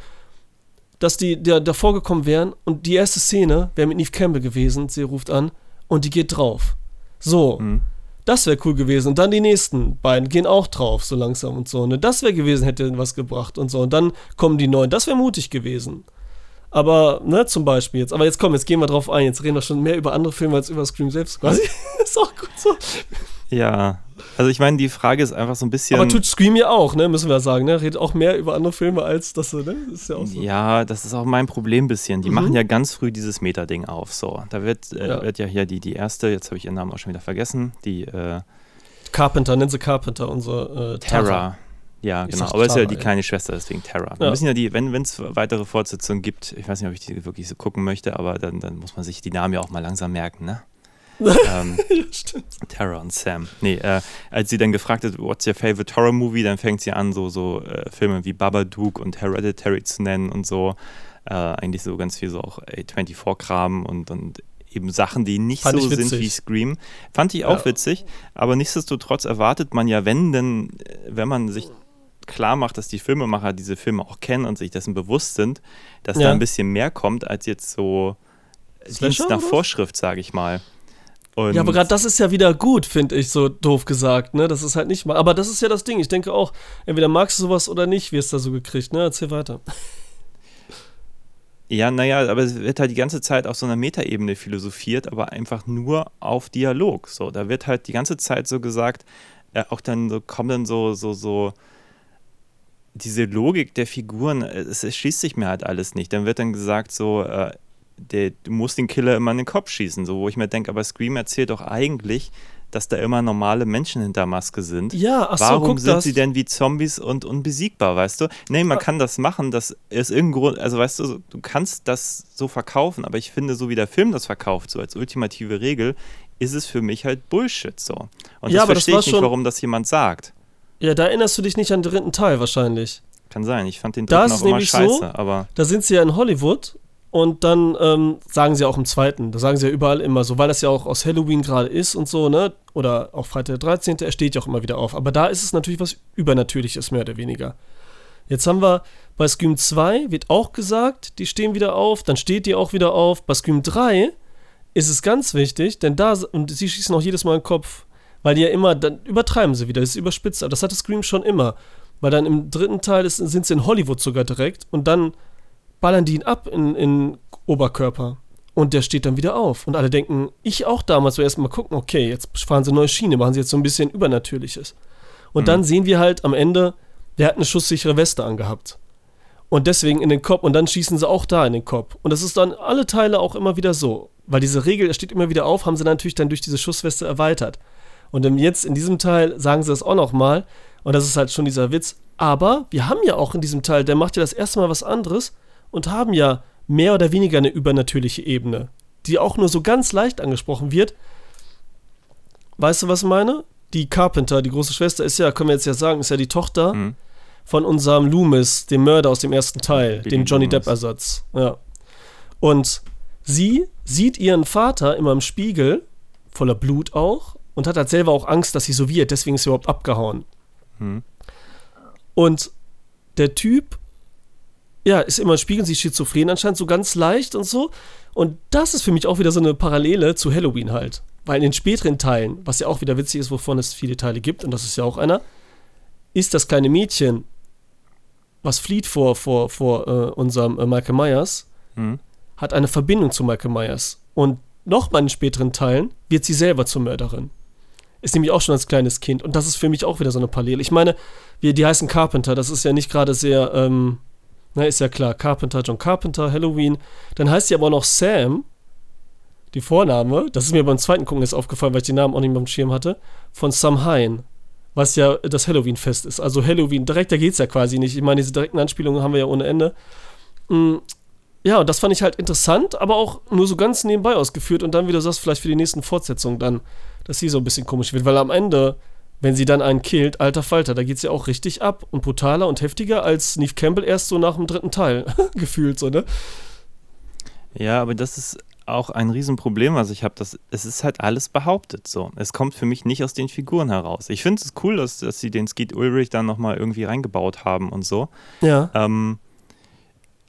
Dass die da, davor gekommen wären und die erste Szene wäre mit Neve Campbell gewesen, sie ruft an und die geht drauf. So, Mhm. das wäre cool gewesen. Und dann die nächsten beiden gehen auch drauf, so langsam und so. Ne? Das wäre gewesen, hätte was gebracht und so. Und dann kommen die neuen. Das wäre mutig gewesen. Aber, ne, zum Beispiel jetzt. Aber jetzt komm, jetzt gehen wir drauf ein. Jetzt reden wir schon mehr über andere Filme als über Scream selbst quasi. ist auch gut so. Ja, also ich meine, die Frage ist einfach so ein bisschen. Aber tut Scream ja auch, ne, müssen wir sagen, ne? Redet auch mehr über andere Filme als das, ne? Ist ja auch so. Ja, das ist auch mein Problem ein bisschen. Die Mhm. machen ja ganz früh dieses Meta-Ding auf. So, da wird, äh, Ja. wird ja hier die, die erste, jetzt habe ich ihren Namen auch schon wieder vergessen, die äh, Carpenter, nennen sie Carpenter, unsere äh, Terra. Tara. Ja, genau. Aber ist ja die kleine Schwester, deswegen Terra. Wir Ja. müssen ja die, wenn es weitere Fortsetzungen gibt, ich weiß nicht, ob ich die wirklich so gucken möchte, aber dann, dann muss man sich die Namen ja auch mal langsam merken, ne? Ähm, Ja, stimmt. Terra und Sam. Nee, äh, als sie dann gefragt hat, what's your favorite horror movie, dann fängt sie an, so, so äh, Filme wie Babadook und Hereditary zu nennen und so. Äh, eigentlich so ganz viel so auch A24-Kram und, und eben Sachen, die nicht Fand so sind wie Scream. Fand ich auch Ja. witzig, aber nichtsdestotrotz erwartet man ja, wenn denn, äh, wenn man sich klar macht, dass die Filmemacher diese Filme auch kennen und sich dessen bewusst sind, dass Ja. da ein bisschen mehr kommt als jetzt so Dienst nach? Vorschrift, sage ich mal. Und Ja, aber gerade das ist ja wieder gut, finde ich, so doof gesagt, ne? Das ist halt nicht mal. Aber das ist ja das Ding. Ich denke auch, entweder magst du sowas oder nicht, wie es da so gekriegt, ne? Erzähl weiter. Ja, naja, aber es wird halt die ganze Zeit auf so einer Metaebene philosophiert, aber einfach nur auf Dialog. So, da wird halt die ganze Zeit so gesagt, äh, auch dann so kommen dann so, so, so diese Logik der Figuren, äh, es, es schließt sich mir halt alles nicht. Dann wird dann gesagt, so, äh, der, du musst den Killer immer in den Kopf schießen, so wo ich mir denke, aber Scream erzählt doch eigentlich, dass da immer normale Menschen hinter Maske sind. Ja, ach so, Warum guck sind das. sie denn wie Zombies und unbesiegbar, weißt du? Nee, man Ah. kann das machen, das ist irgendein Grund, also weißt du, du kannst das so verkaufen, aber ich finde, so wie der Film das verkauft, so als ultimative Regel, ist es für mich halt Bullshit so. Und Ja, das das verstehe ich nicht, warum das jemand sagt. Ja, da erinnerst du dich nicht an den dritten Teil wahrscheinlich. Kann sein, ich fand den dritten ist auch immer nämlich scheiße, so, aber Da sind sie ja in Hollywood Und dann ähm, sagen sie auch im zweiten, da sagen sie ja überall immer so, weil das ja auch aus Halloween gerade ist und so, ne? Oder auch Freitag der 13., er steht ja auch immer wieder auf. Aber da ist es natürlich was Übernatürliches, mehr oder weniger. Jetzt haben wir bei Scream 2 wird auch gesagt, die stehen wieder auf, dann steht die auch wieder auf. Bei Scream 3 ist es ganz wichtig, denn da, und sie schießen auch jedes Mal den Kopf, weil die ja immer, dann übertreiben sie wieder, das ist überspitzt, aber das hatte Scream schon immer. Weil dann im dritten Teil ist, sind sie in Hollywood sogar direkt und dann ballern die ihn ab in, in Oberkörper. Und der steht dann wieder auf. Und alle denken, ich auch damals, so erstmal gucken, okay, jetzt fahren sie neue Schiene, machen sie jetzt so ein bisschen Übernatürliches. Und mhm. dann sehen wir halt am Ende, der hat eine schusssichere Weste angehabt. Und deswegen in den Kopf und dann schießen sie auch da in den Kopf. Und das ist dann alle Teile auch immer wieder so. Weil diese Regel, er steht immer wieder auf, haben sie natürlich dann durch diese Schussweste erweitert. Und jetzt in diesem Teil sagen sie das auch nochmal. Und das ist halt schon dieser Witz. Aber wir haben ja auch in diesem Teil, der macht ja das erste Mal was anderes und haben ja mehr oder weniger eine übernatürliche Ebene, die auch nur so ganz leicht angesprochen wird. Weißt du, was ich meine? Die Carpenter, die große Schwester, ist ja, können wir jetzt ja sagen, ist ja die Tochter mhm. von unserem Loomis, dem Mörder aus dem ersten Teil, Billy dem Johnny Depp-Ersatz. Ja. Und sie sieht ihren Vater immer im Spiegel, voller Blut auch, und hat halt selber auch Angst, dass sie so wird, deswegen ist sie überhaupt abgehauen. Mhm. Und der Typ ja, ist immer spiegeln sie schizophren anscheinend so ganz leicht und so. Und das ist für mich auch wieder so eine Parallele zu Halloween halt. Weil in den späteren Teilen, was ja auch wieder witzig ist, wovon es viele Teile gibt, und das ist ja auch einer, ist das kleine Mädchen, was flieht vor, vor, vor äh, unserem äh, Michael Myers, mhm. hat eine Verbindung zu Michael Myers. Und nochmal in späteren Teilen wird sie selber zur Mörderin. Ist nämlich auch schon als kleines Kind. Und das ist für mich auch wieder so eine Parallele. Ich meine, wir, die heißen Carpenter, das ist ja nicht gerade sehr, ähm, na, ist ja klar, Carpenter, John Carpenter, Halloween. Dann heißt sie aber auch noch Sam, die Vorname, das ist mir beim zweiten Gucken jetzt aufgefallen, weil ich den Namen auch nicht mehr im Schirm hatte, von Samhain, was ja das Halloween-Fest ist. Also Halloween, direkt, da geht es ja quasi nicht. Ich meine, diese direkten Anspielungen haben wir ja ohne Ende. Mm, ja, und das fand ich halt interessant, aber auch nur so ganz nebenbei ausgeführt und dann, wie du sagst, vielleicht für die nächsten Fortsetzungen dann, dass sie so ein bisschen komisch wird, weil am Ende wenn sie dann einen killt, alter Falter, da geht es ja auch richtig ab und brutaler und heftiger als Neve Campbell erst so nach dem dritten Teil gefühlt, so, ne? Ja, aber das ist auch ein Riesenproblem, was ich habe. Es ist halt alles behauptet so. Es kommt für mich nicht aus den Figuren heraus. Ich finde es cool, dass, dass sie den Skeet Ulrich dann nochmal irgendwie reingebaut haben und so. Ja. Ähm,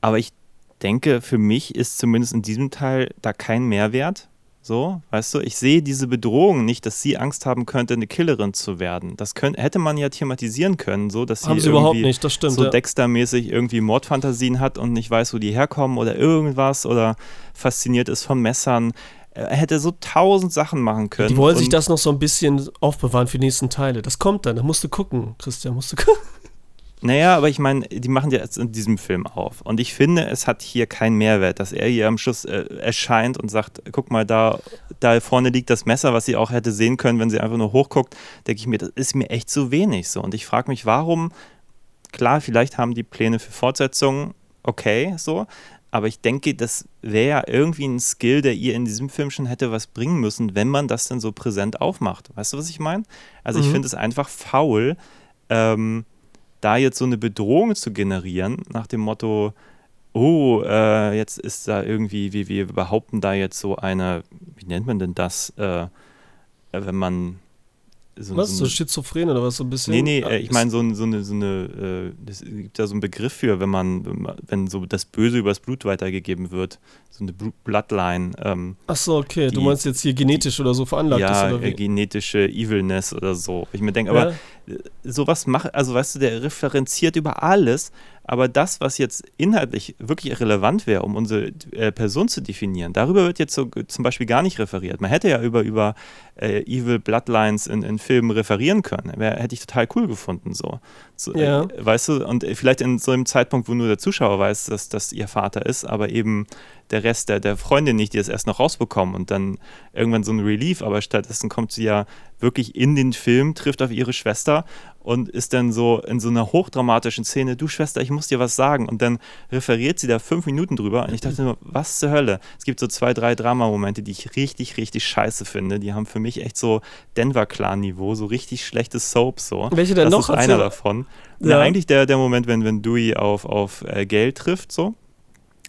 aber ich denke, für mich ist zumindest in diesem Teil da kein Mehrwert, so, weißt du, ich sehe diese Bedrohung nicht, dass sie Angst haben könnte, eine Killerin zu werden. Das könnt, hätte man ja thematisieren können, so dass haben sie, sie überhaupt nicht, das stimmt, so ja. Dexter-mäßig irgendwie Mordfantasien hat und nicht weiß, wo die herkommen oder irgendwas oder fasziniert ist von Messern. Er hätte so tausend Sachen machen können. Die wollen sich das noch so ein bisschen aufbewahren für die nächsten Teile. Das kommt dann, da musst du gucken, Christian, musst du gucken. Naja, aber ich meine, die machen ja jetzt in diesem Film auf. Und ich finde, es hat hier keinen Mehrwert, dass er hier am Schluss äh, erscheint und sagt, guck mal, da, da vorne liegt das Messer, was sie auch hätte sehen können, wenn sie einfach nur hochguckt, denke ich mir, das ist mir echt zu wenig so. Und ich frage mich, warum, klar, vielleicht haben die Pläne für Fortsetzungen, okay, so, aber ich denke, das wäre ja irgendwie ein Skill, der ihr in diesem Film schon hätte was bringen müssen, wenn man das dann so präsent aufmacht. Weißt du, was ich meine? Also mhm. ich finde es einfach faul, ähm, da jetzt so eine Bedrohung zu generieren, nach dem Motto, oh, äh, jetzt ist da irgendwie, wie wir behaupten da jetzt so eine, wie nennt man denn das, äh, wenn man so, was, so, so schizophren oder was so ein bisschen? Nee, nee, äh, ich meine so, so eine, so eine äh, es gibt ja so einen Begriff für, wenn man, wenn so das Böse übers Blut weitergegeben wird, so eine Bloodline. Ähm, Ach so, okay, die, du meinst jetzt hier genetisch die, oder so veranlagt ja, ist, wie? Äh, genetische Evilness oder so. Ich mir denke, aber ja. sowas macht, also weißt du, der referenziert über alles, aber das, was jetzt inhaltlich wirklich relevant wäre, um unsere äh, Person zu definieren, darüber wird jetzt so, zum Beispiel gar nicht referiert. Man hätte ja über, über äh, Evil Bloodlines in, in Filmen referieren können. Wär, hätte ich total cool gefunden. So. so äh, ja. äh, weißt du, und vielleicht in so einem Zeitpunkt, wo nur der Zuschauer weiß, dass das ihr Vater ist, aber eben der Rest der, der Freundin nicht, die es erst noch rausbekommen und dann irgendwann so ein Relief, aber stattdessen kommt sie ja wirklich in den Film, trifft auf ihre Schwester und ist dann so in so einer hochdramatischen Szene, du Schwester, ich muss dir was sagen. Und dann referiert sie da fünf Minuten drüber und ich dachte nur, was zur Hölle? Es gibt so zwei, drei Drama-Momente, die ich richtig, richtig scheiße finde. Die haben für mich echt so Denver-Clan-Niveau, so richtig schlechte Soaps so. Welche denn das noch? Das ist einer davon. Ja. Na, eigentlich der, der Moment, wenn, wenn Dewey auf, auf äh, Geld trifft, so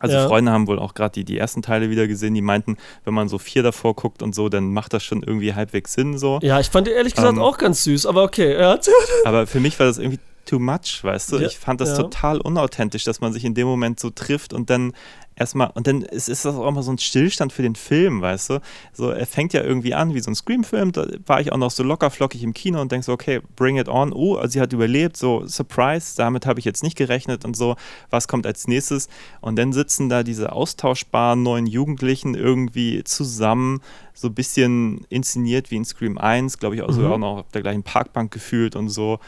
Also Ja. Freunde haben wohl auch gerade die, die ersten Teile wieder gesehen, die meinten, wenn man so vier davor guckt und so, dann macht das schon irgendwie halbwegs Sinn so. Ja, ich fand die ehrlich gesagt Ähm, auch ganz süß, aber okay. Ja, Aber für mich war das irgendwie too much, weißt du? Ja, ich fand das ja. total unauthentisch, dass man sich in dem Moment so trifft und dann erstmal, und dann ist, ist das auch mal so ein Stillstand für den Film, weißt du? So, er fängt ja irgendwie an wie so ein Scream-Film, da war ich auch noch so locker flockig im Kino und denk so, okay, bring it on, oh, sie hat überlebt, so, surprise, damit habe ich jetzt nicht gerechnet und so, was kommt als nächstes? Und dann sitzen da diese austauschbaren neuen Jugendlichen irgendwie zusammen, so ein bisschen inszeniert wie in Scream 1, glaube ich, auch Mhm. auch noch auf der gleichen Parkbank gefühlt und so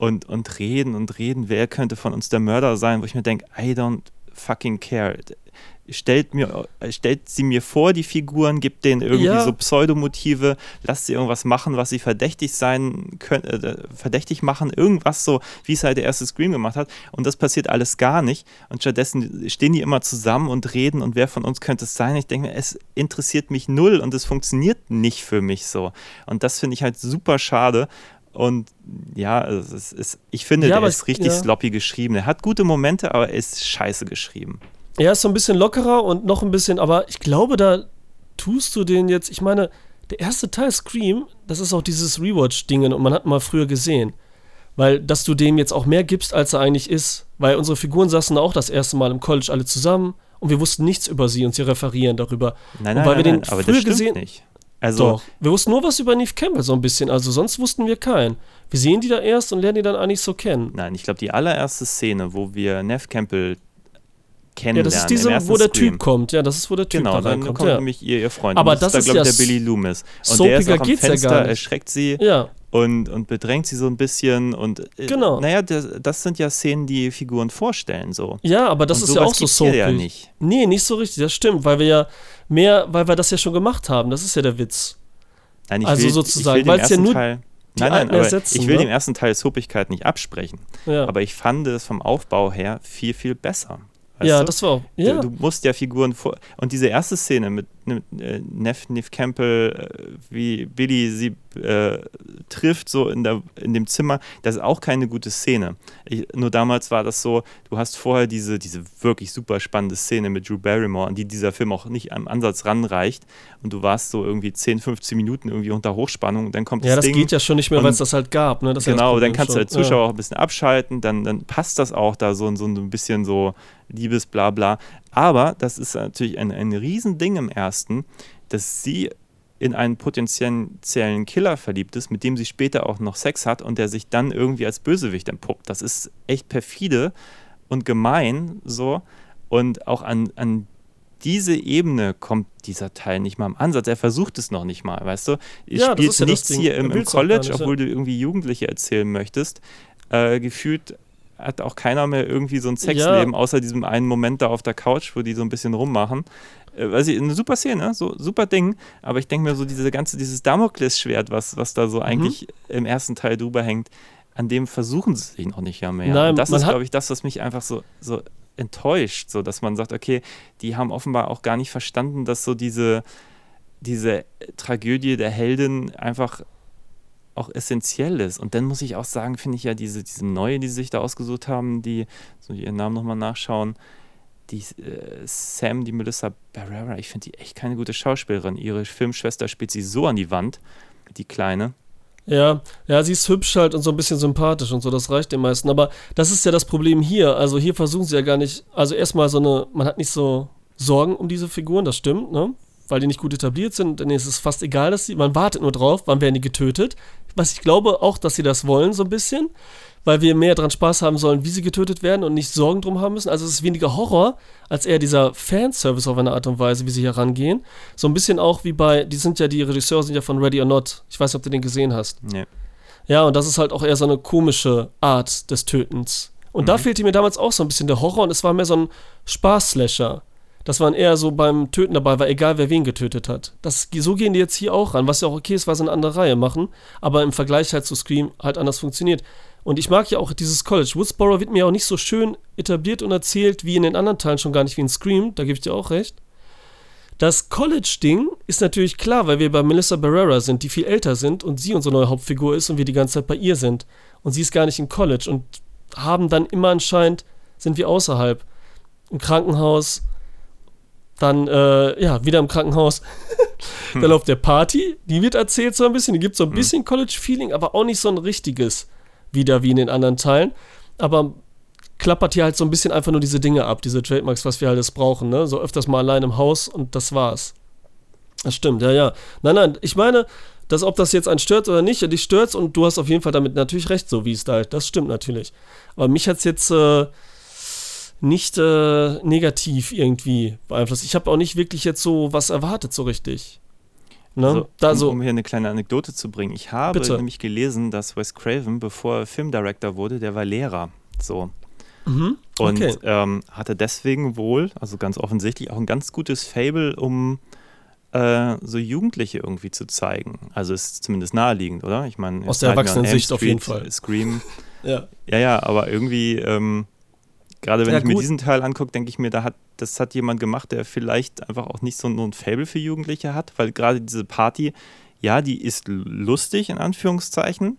und, und reden und reden, wer könnte von uns der Mörder sein, wo ich mir denke, I don't fucking care. Stellt, mir, stellt sie mir vor, die Figuren, gibt denen irgendwie Ja. so Pseudomotive, lasst sie irgendwas machen, was sie verdächtig sein können, äh, verdächtig machen, irgendwas so, wie es halt der erste Scream gemacht hat. Und das passiert alles gar nicht. Und stattdessen stehen die immer zusammen und reden und wer von uns könnte es sein? Ich denke mir, es interessiert mich null und es funktioniert nicht für mich so. Und das finde ich halt super schade. Und ja, es ist, es, ich finde, Ja, der aber ist richtig ja. sloppy geschrieben. Er hat gute Momente, aber er ist scheiße geschrieben. Er ist so ein bisschen lockerer und noch ein bisschen, aber ich glaube, da tust du den jetzt, ich meine, der erste Teil Scream, das ist auch dieses Rewatch-Dingen und man hat mal früher gesehen. Weil, dass du dem jetzt auch mehr gibst, als er eigentlich ist. Weil unsere Figuren saßen auch das erste Mal im College alle zusammen und wir wussten nichts über sie und sie referieren darüber. Nein, und nein, weil nein, wir den nein, aber früher das stimmt gesehen nicht. Also, Doch. Wir wussten nur was über Neve Campbell so ein bisschen, also sonst wussten wir keinen. Wir sehen die da erst und lernen die dann eigentlich so kennen. nein, ich glaube, die allererste Szene, wo wir Neff Campbell Ja, kennenlernen, das ist diese, wo der Scream. Typ kommt. Ja, das ist, wo der Typ Genau, da dann reinkommt. kommt ja. nämlich ihr, ihr Freund. Aber Und das da, ist glaube ich, ja der Billy Loomis. Und soapiger der ist auch am ja Fenster, nicht. erschreckt sie ja, und, und bedrängt sie so ein bisschen. Und äh, Genau. naja, das, das sind ja Szenen, die Figuren vorstellen. So. ja, aber das Und ist ja auch so soapig. ja nicht. Nee, nicht so richtig, das stimmt, weil wir ja mehr, weil wir das ja schon gemacht haben. Das ist ja der Witz. Nein, ich Also will, sozusagen, dem weil's ja ersten nur Teil, Nein, nein, aber ersetzen, ich will ne? dem ersten Teil Soapigkeit nicht absprechen. Ja, Aber ich fand es vom Aufbau her viel, viel besser. Ja du? das war auch. Ja, Du, du musst ja Figuren vor. Und diese erste Szene mit, Neff, Neff Campbell, äh, wie Billy sie äh, trifft, so in, der, in dem Zimmer, das ist auch keine gute Szene. Ich, nur damals war das so, du hast vorher diese, diese wirklich super spannende Szene mit Drew Barrymore, an die dieser Film auch nicht am Ansatz ranreicht. Und du warst so irgendwie 10, 15 Minuten irgendwie unter Hochspannung. Und dann kommt ja, das das Ding. geht ja schon nicht mehr, weil es das halt gab. Ne? Das ja das Genau, Problem dann kannst du schon. als Zuschauer auch ein bisschen abschalten, dann, dann passt das auch da so, so ein bisschen so Liebes Blabla. Aber das ist natürlich ein, ein Riesending im ersten, dass sie in einen potenziellen Killer verliebt ist, mit dem sie später auch noch Sex hat und der sich dann irgendwie als Bösewicht entpuppt. Das ist echt perfide und gemein so. Und auch an, an diese Ebene kommt dieser Teil nicht mal im Ansatz. Er versucht es noch nicht mal, weißt du? Es Ja, spielt ja nichts hier Er im, im College, obwohl du irgendwie Jugendliche erzählen möchtest. Äh, gefühlt hat auch keiner mehr irgendwie so ein Sexleben, außer diesem einen Moment da auf der Couch, wo die so ein bisschen rummachen. Äh, weiß ich, eine super Szene, so super Ding, aber ich denke mir so, diese ganze, dieses Damoklesschwert, was, was da Mhm. so eigentlich im ersten Teil drüber hängt, an dem versuchen sie sich noch nicht ja mehr. Nein, Und das ist, glaube ich, das, was mich einfach so, so enttäuscht, so dass man sagt, okay, die haben offenbar auch gar nicht verstanden, dass so diese, diese Tragödie der Heldin einfach auch essentiell ist. Und dann muss ich auch sagen, finde ich ja diese, diese neue, die sie sich da ausgesucht haben, die, so ihren Namen nochmal nachschauen, die äh, Sam, die Melissa Barrera, ich finde die echt keine gute Schauspielerin. Ihre Filmschwester spielt sie so an die Wand, die Kleine. Ja, ja, sie ist hübsch halt und so ein bisschen sympathisch und so, das reicht den meisten. Aber das ist ja das Problem hier. Also hier versuchen sie ja gar nicht, also erstmal so eine, man hat nicht so Sorgen um diese Figuren, das stimmt, ne? Weil die nicht gut etabliert sind, dann ist es fast egal, dass sie, man wartet nur drauf, wann werden die getötet. Was ich glaube auch, dass sie das wollen, so ein bisschen, weil wir mehr dran Spaß haben sollen, wie sie getötet werden und nicht Sorgen drum haben müssen. Also es ist weniger Horror, als eher dieser Fanservice auf eine Art und Weise, wie sie hier rangehen. So ein bisschen auch wie bei, die sind ja, die Regisseure sind ja von Ready or Not. Ich weiß nicht, ob du den gesehen hast. Nee. Ja, und das ist halt auch eher so eine komische Art des Tötens. Und da fehlte mir damals auch so ein bisschen der Horror und es war mehr so ein Spaß-Slasher. Dass man eher so beim Töten dabei war, egal wer wen getötet hat. Das, so gehen die jetzt hier auch ran, was ja auch okay ist, weil sie eine andere Reihe machen, aber im Vergleich halt zu Scream halt anders funktioniert. Und ich mag ja auch dieses College. Woodsboro wird mir auch nicht so schön etabliert und erzählt wie in den anderen Teilen, schon gar nicht wie in Scream, da gebe ich dir auch recht. Das College-Ding ist natürlich klar, weil wir bei Melissa Barrera sind, die viel älter sind und sie unsere neue Hauptfigur ist und wir die ganze Zeit bei ihr sind. Und sie ist gar nicht im College und haben dann immer anscheinend, sind wir außerhalb. Im Krankenhaus, dann, äh, ja, wieder im Krankenhaus. dann Hm. auf der Party, die wird erzählt so ein bisschen, die gibt so ein bisschen College-Feeling, aber auch nicht so ein richtiges wieder wie in den anderen Teilen. Aber klappert hier halt so ein bisschen einfach nur diese Dinge ab, diese Trademarks, was wir halt alles brauchen, ne? So öfters mal allein im Haus und das war's. Das stimmt, ja, ja. Nein, nein, ich meine, dass ob das jetzt einen stört oder nicht, dich stört's und du hast auf jeden Fall damit natürlich recht, so wie es da halt. Das stimmt natürlich. Aber mich hat's jetzt äh, nicht äh, negativ irgendwie beeinflusst. Ich habe auch nicht wirklich jetzt so was erwartet, so richtig. Ne? Also, da um, so, um hier eine kleine Anekdote zu bringen. Ich habe Bitte. nämlich gelesen, dass Wes Craven, bevor er Filmdirector wurde, der war Lehrer. So. mhm, Und okay. ähm, hatte deswegen wohl, also ganz offensichtlich, auch ein ganz gutes Fable, um äh, so Jugendliche irgendwie zu zeigen. Also ist zumindest naheliegend, oder? Ich meine, Aus der Erwachsenensicht auf jeden Fall. Scream. Ja. Ja, ja, aber irgendwie, ähm, gerade wenn Ja, ich mir diesen Teil angucke, denke ich mir, da hat, das hat jemand gemacht, der vielleicht einfach auch nicht so nur ein Fable für Jugendliche hat, weil gerade diese Party, ja, die ist lustig, in Anführungszeichen,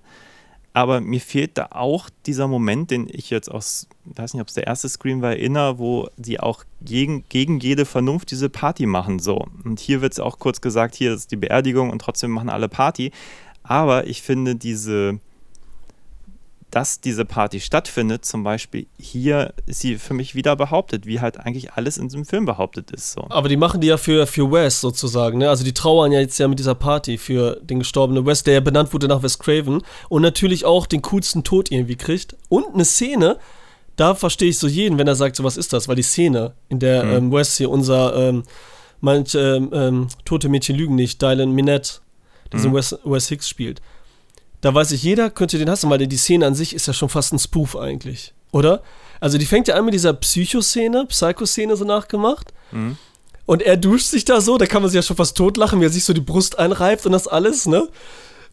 aber mir fehlt da auch dieser Moment, den ich jetzt aus, weiß nicht, ob es der erste Screen war, erinnere, wo die auch gegen, gegen jede Vernunft diese Party machen, so. Und hier wird es auch kurz gesagt, hier ist die Beerdigung und trotzdem machen alle Party. Aber ich finde diese, dass diese Party stattfindet, zum Beispiel hier ist sie für mich wieder behauptet, wie halt eigentlich alles in diesem Film behauptet ist. So. Aber die machen die ja für, für Wes sozusagen, ne? Also die trauern ja jetzt ja mit dieser Party für den gestorbenen Wes, der ja benannt wurde nach Wes Craven und natürlich auch den coolsten Tod irgendwie kriegt. Und eine Szene, da verstehe ich so jeden, wenn er sagt, so was ist das, weil die Szene, in der Mhm. ähm, Wes hier unser ähm, manche ähm, ähm, tote Mädchen lügen nicht, Dylan Minette, diesen Mhm. Wes, Wes Hicks spielt. Da weiß ich, jeder könnte den hassen, weil die Szene an sich ist ja schon fast ein Spoof eigentlich, oder? Also die fängt ja an mit dieser Psycho-Szene, Psycho-Szene so nachgemacht. Mhm. Und er duscht sich da so, da kann man sich ja schon fast totlachen, wie er sich so die Brust einreibt und das alles, ne?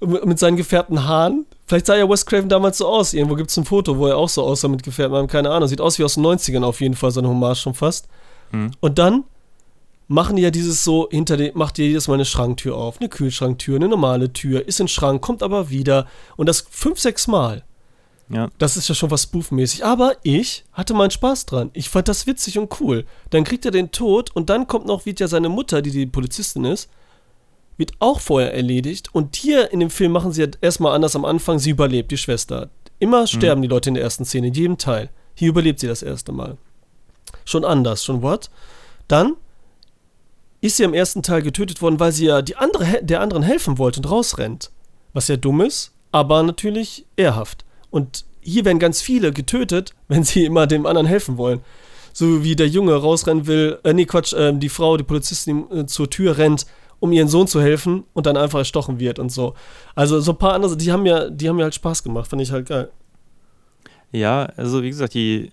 Mit seinen gefärbten Haaren. Vielleicht sah ja Wes Craven damals so aus. Irgendwo gibt es ein Foto, wo er auch so aussah mit gefärbten Haaren. Keine Ahnung. Sieht aus wie aus den 90ern auf jeden Fall, so eine Hommage schon fast. Mhm. Und dann machen die ja dieses so, hinter dem, macht ihr jedes Mal eine Schranktür auf, eine Kühlschranktür, eine normale Tür, ist in den Schrank, kommt aber wieder. Und das fünf, sechs Mal. Ja. Das ist ja schon was spoofmäßig. Aber ich hatte meinen Spaß dran. Ich fand das witzig und cool. Dann kriegt er den Tod und dann kommt noch, wird ja seine Mutter, die die Polizistin ist, wird auch vorher erledigt. Und hier in dem Film machen sie ja erstmal anders am Anfang. Sie überlebt, die Schwester. Immer sterben die Leute in der ersten Szene, in jedem Teil. Hier überlebt sie das erste Mal. Schon anders, schon what? Dann ist sie im ersten Teil getötet worden, weil sie ja die andere, der anderen helfen wollte und rausrennt. Was ja dumm ist, aber natürlich ehrhaft. Und hier werden ganz viele getötet, wenn sie immer dem anderen helfen wollen. So wie der Junge rausrennen will, äh, nee, Quatsch, ähm, die Frau, die Polizistin äh, zur Tür rennt, um ihren Sohn zu helfen und dann einfach erstochen wird und so. Also so ein paar andere, die haben ja, die haben mir halt Spaß gemacht, fand ich halt geil. Ja, also wie gesagt, die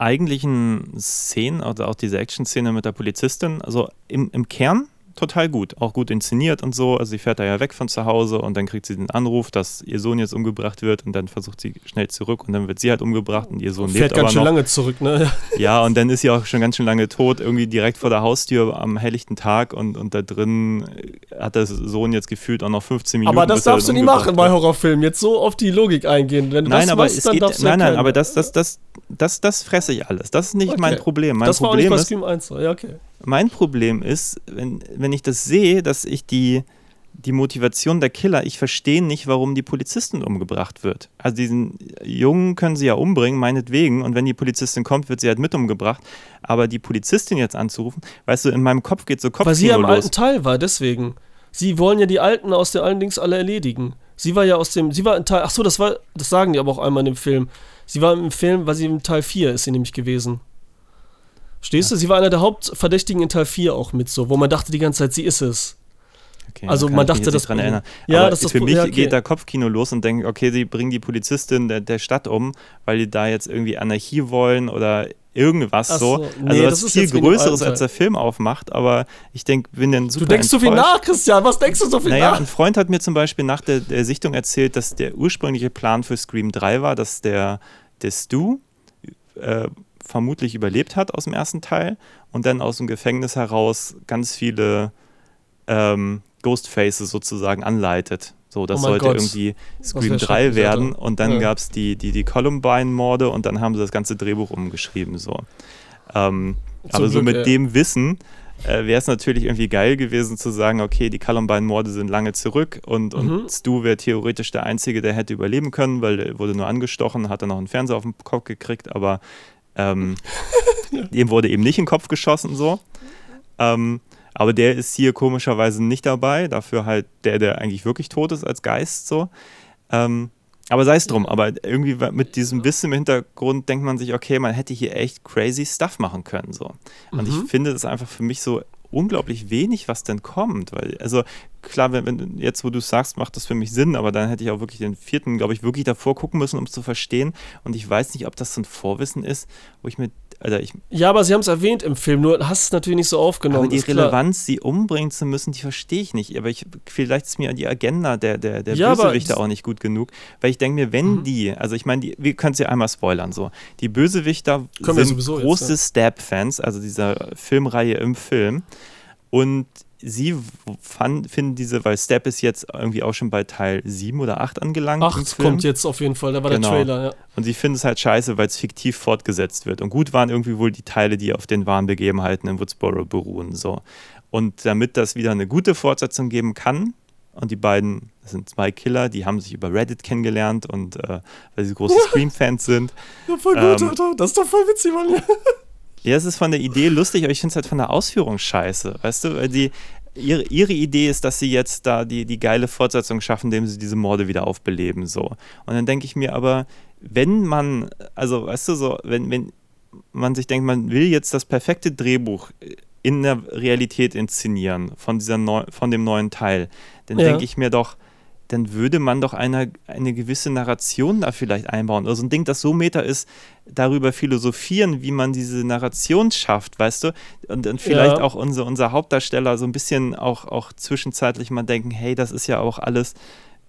eigentlichen Szenen, also auch diese Action-Szene mit der Polizistin, also im, im Kern total gut, auch gut inszeniert und so. Also sie fährt da ja weg von zu Hause und dann kriegt sie den Anruf, dass ihr Sohn jetzt umgebracht wird und dann versucht sie schnell zurück und dann wird sie halt umgebracht und ihr Sohn Fährt lebt aber ganz schön noch. lange zurück, ne? Ja, und dann ist sie auch schon ganz schön lange tot, irgendwie direkt vor der Haustür am helllichten Tag und, und da drin hat der Sohn jetzt gefühlt auch noch 15 Minuten. Aber das darfst du umgebracht machen bei. Horrorfilmen. Jetzt so auf die Logik eingehen. Wenn du Nein, das aber machst, es dann geht, darfst du nein, nein, aber das, das, das, das, das fresse ich alles. Das ist nicht Okay. mein Problem. Mein das war auch nicht Problem bei ist, Scream 1 so. Ja, okay. mein Problem ist, wenn, wenn ich das sehe, dass ich die, die Motivation der Killer, ich verstehe nicht, warum die Polizistin umgebracht wird. Also diesen Jungen können sie ja umbringen, meinetwegen, und wenn die Polizistin kommt, wird sie halt mit umgebracht. Aber die Polizistin jetzt anzurufen, weißt du, in meinem Kopf geht so Weil sie ja im alten los. Teil war, deswegen. Sie wollen ja die Alten aus den allen Dings alle erledigen. Sie war ja aus dem, sie war in Teil, ach so, das war, das sagen die aber auch einmal in dem Film. Sie war im Film, weil sie im Teil 4 ist sie nämlich gewesen. Stehst du? Sie war einer der Hauptverdächtigen in Teil 4 auch mit so, wo man dachte die ganze Zeit, sie ist es. Okay, Also man dachte, das dran erinnern. Ja, Aber das ist für mich ja, okay. geht da Kopfkino los und denke, okay, sie bringen die Polizistin der, der Stadt um, weil die da jetzt irgendwie Anarchie wollen oder irgendwas Ach so. so, nee, also das was ist viel Größeres, als der Film aufmacht, aber ich denke, bin dann super Du denkst so viel enttäuscht. nach, Christian. Was denkst du so viel Naja, nach? ein Freund hat mir zum Beispiel nach der, der Sichtung erzählt, dass der ursprüngliche Plan für Scream 3 war, dass der, der Stu äh, vermutlich überlebt hat aus dem ersten Teil und dann aus dem Gefängnis heraus ganz viele ähm, Ghostfaces sozusagen anleitet. So, das Oh sollte Gott. irgendwie Scream wär 3 schrecklich, werden und dann Ja. gab es die, die, die Columbine-Morde und dann haben sie das ganze Drehbuch umgeschrieben. So. Ähm, aber so Glück, mit ey. dem Wissen äh, wäre es natürlich irgendwie geil gewesen zu sagen, okay, die Columbine-Morde sind lange zurück und, und Mhm. Stu wäre theoretisch der Einzige, der hätte überleben können, weil der wurde nur angestochen, hat dann noch einen Fernseher auf den Kopf gekriegt, aber ähm, dem wurde eben nicht in den Kopf geschossen so. Ähm, aber der ist hier komischerweise nicht dabei, dafür halt der, der eigentlich wirklich tot ist als Geist so. Ähm, aber sei es drum, aber irgendwie mit diesem Wissen im Hintergrund denkt man sich, okay, man hätte hier echt crazy Stuff machen können. So. Und Mhm. ich finde das einfach für mich so unglaublich wenig, was denn kommt. Weil, also klar, wenn, wenn jetzt, wo du es sagst, macht das für mich Sinn, aber dann hätte ich auch wirklich den vierten, glaube ich, wirklich davor gucken müssen, um es zu verstehen. Und ich weiß nicht, ob das so ein Vorwissen ist, wo ich mir, Alter, ich, Ja, aber sie haben es erwähnt im Film, nur hast es natürlich nicht so aufgenommen. aber die ist klar. Relevanz, sie umbringen zu müssen, die verstehe ich nicht. Aber ich, vielleicht ist mir die Agenda der, der, der Ja, das- auch nicht gut genug. Weil ich denke mir, wenn Mhm. die, also ich meine, die- wir können es ja einmal spoilern so. Die Bösewichter Können sind große ja. Stab-Fans, also dieser Filmreihe im Film. Und sie fand, finden diese, weil Stab ist jetzt irgendwie auch schon bei Teil 7 oder 8 angelangt. im Acht Film. kommt jetzt auf jeden Fall, da war Genau. der Trailer, ja. Und sie finden es halt scheiße, weil es fiktiv fortgesetzt wird. Und gut waren irgendwie wohl die Teile, die auf den wahren Begebenheiten in Woodsboro beruhen. So. Und damit das wieder eine gute Fortsetzung geben kann, und die beiden, das sind zwei Killer, die haben sich über Reddit kennengelernt und äh, weil sie große Scream-Fans sind. ja voll gut, Alter. Das ist doch voll witzig, Mann. Ja, es ist von der Idee lustig, aber ich finde es halt von der Ausführung scheiße. Weißt du, weil die, ihre, ihre Idee ist, dass sie jetzt da die, die geile Fortsetzung schaffen, indem sie diese Morde wieder aufbeleben. So. Und dann denke ich mir aber, wenn man, also weißt du, so, wenn, wenn man sich denkt, man will jetzt das perfekte Drehbuch in der Realität inszenieren von, dieser neu, von dem neuen Teil, dann Ja. denke ich mir doch, dann würde man doch eine, eine gewisse Narration da vielleicht einbauen. Oder so ein Ding, das so meta ist, darüber philosophieren, wie man diese Narration schafft, weißt du? Und, und vielleicht Ja. auch unser, unser Hauptdarsteller so ein bisschen auch, auch zwischenzeitlich mal denken, hey, das ist ja auch alles,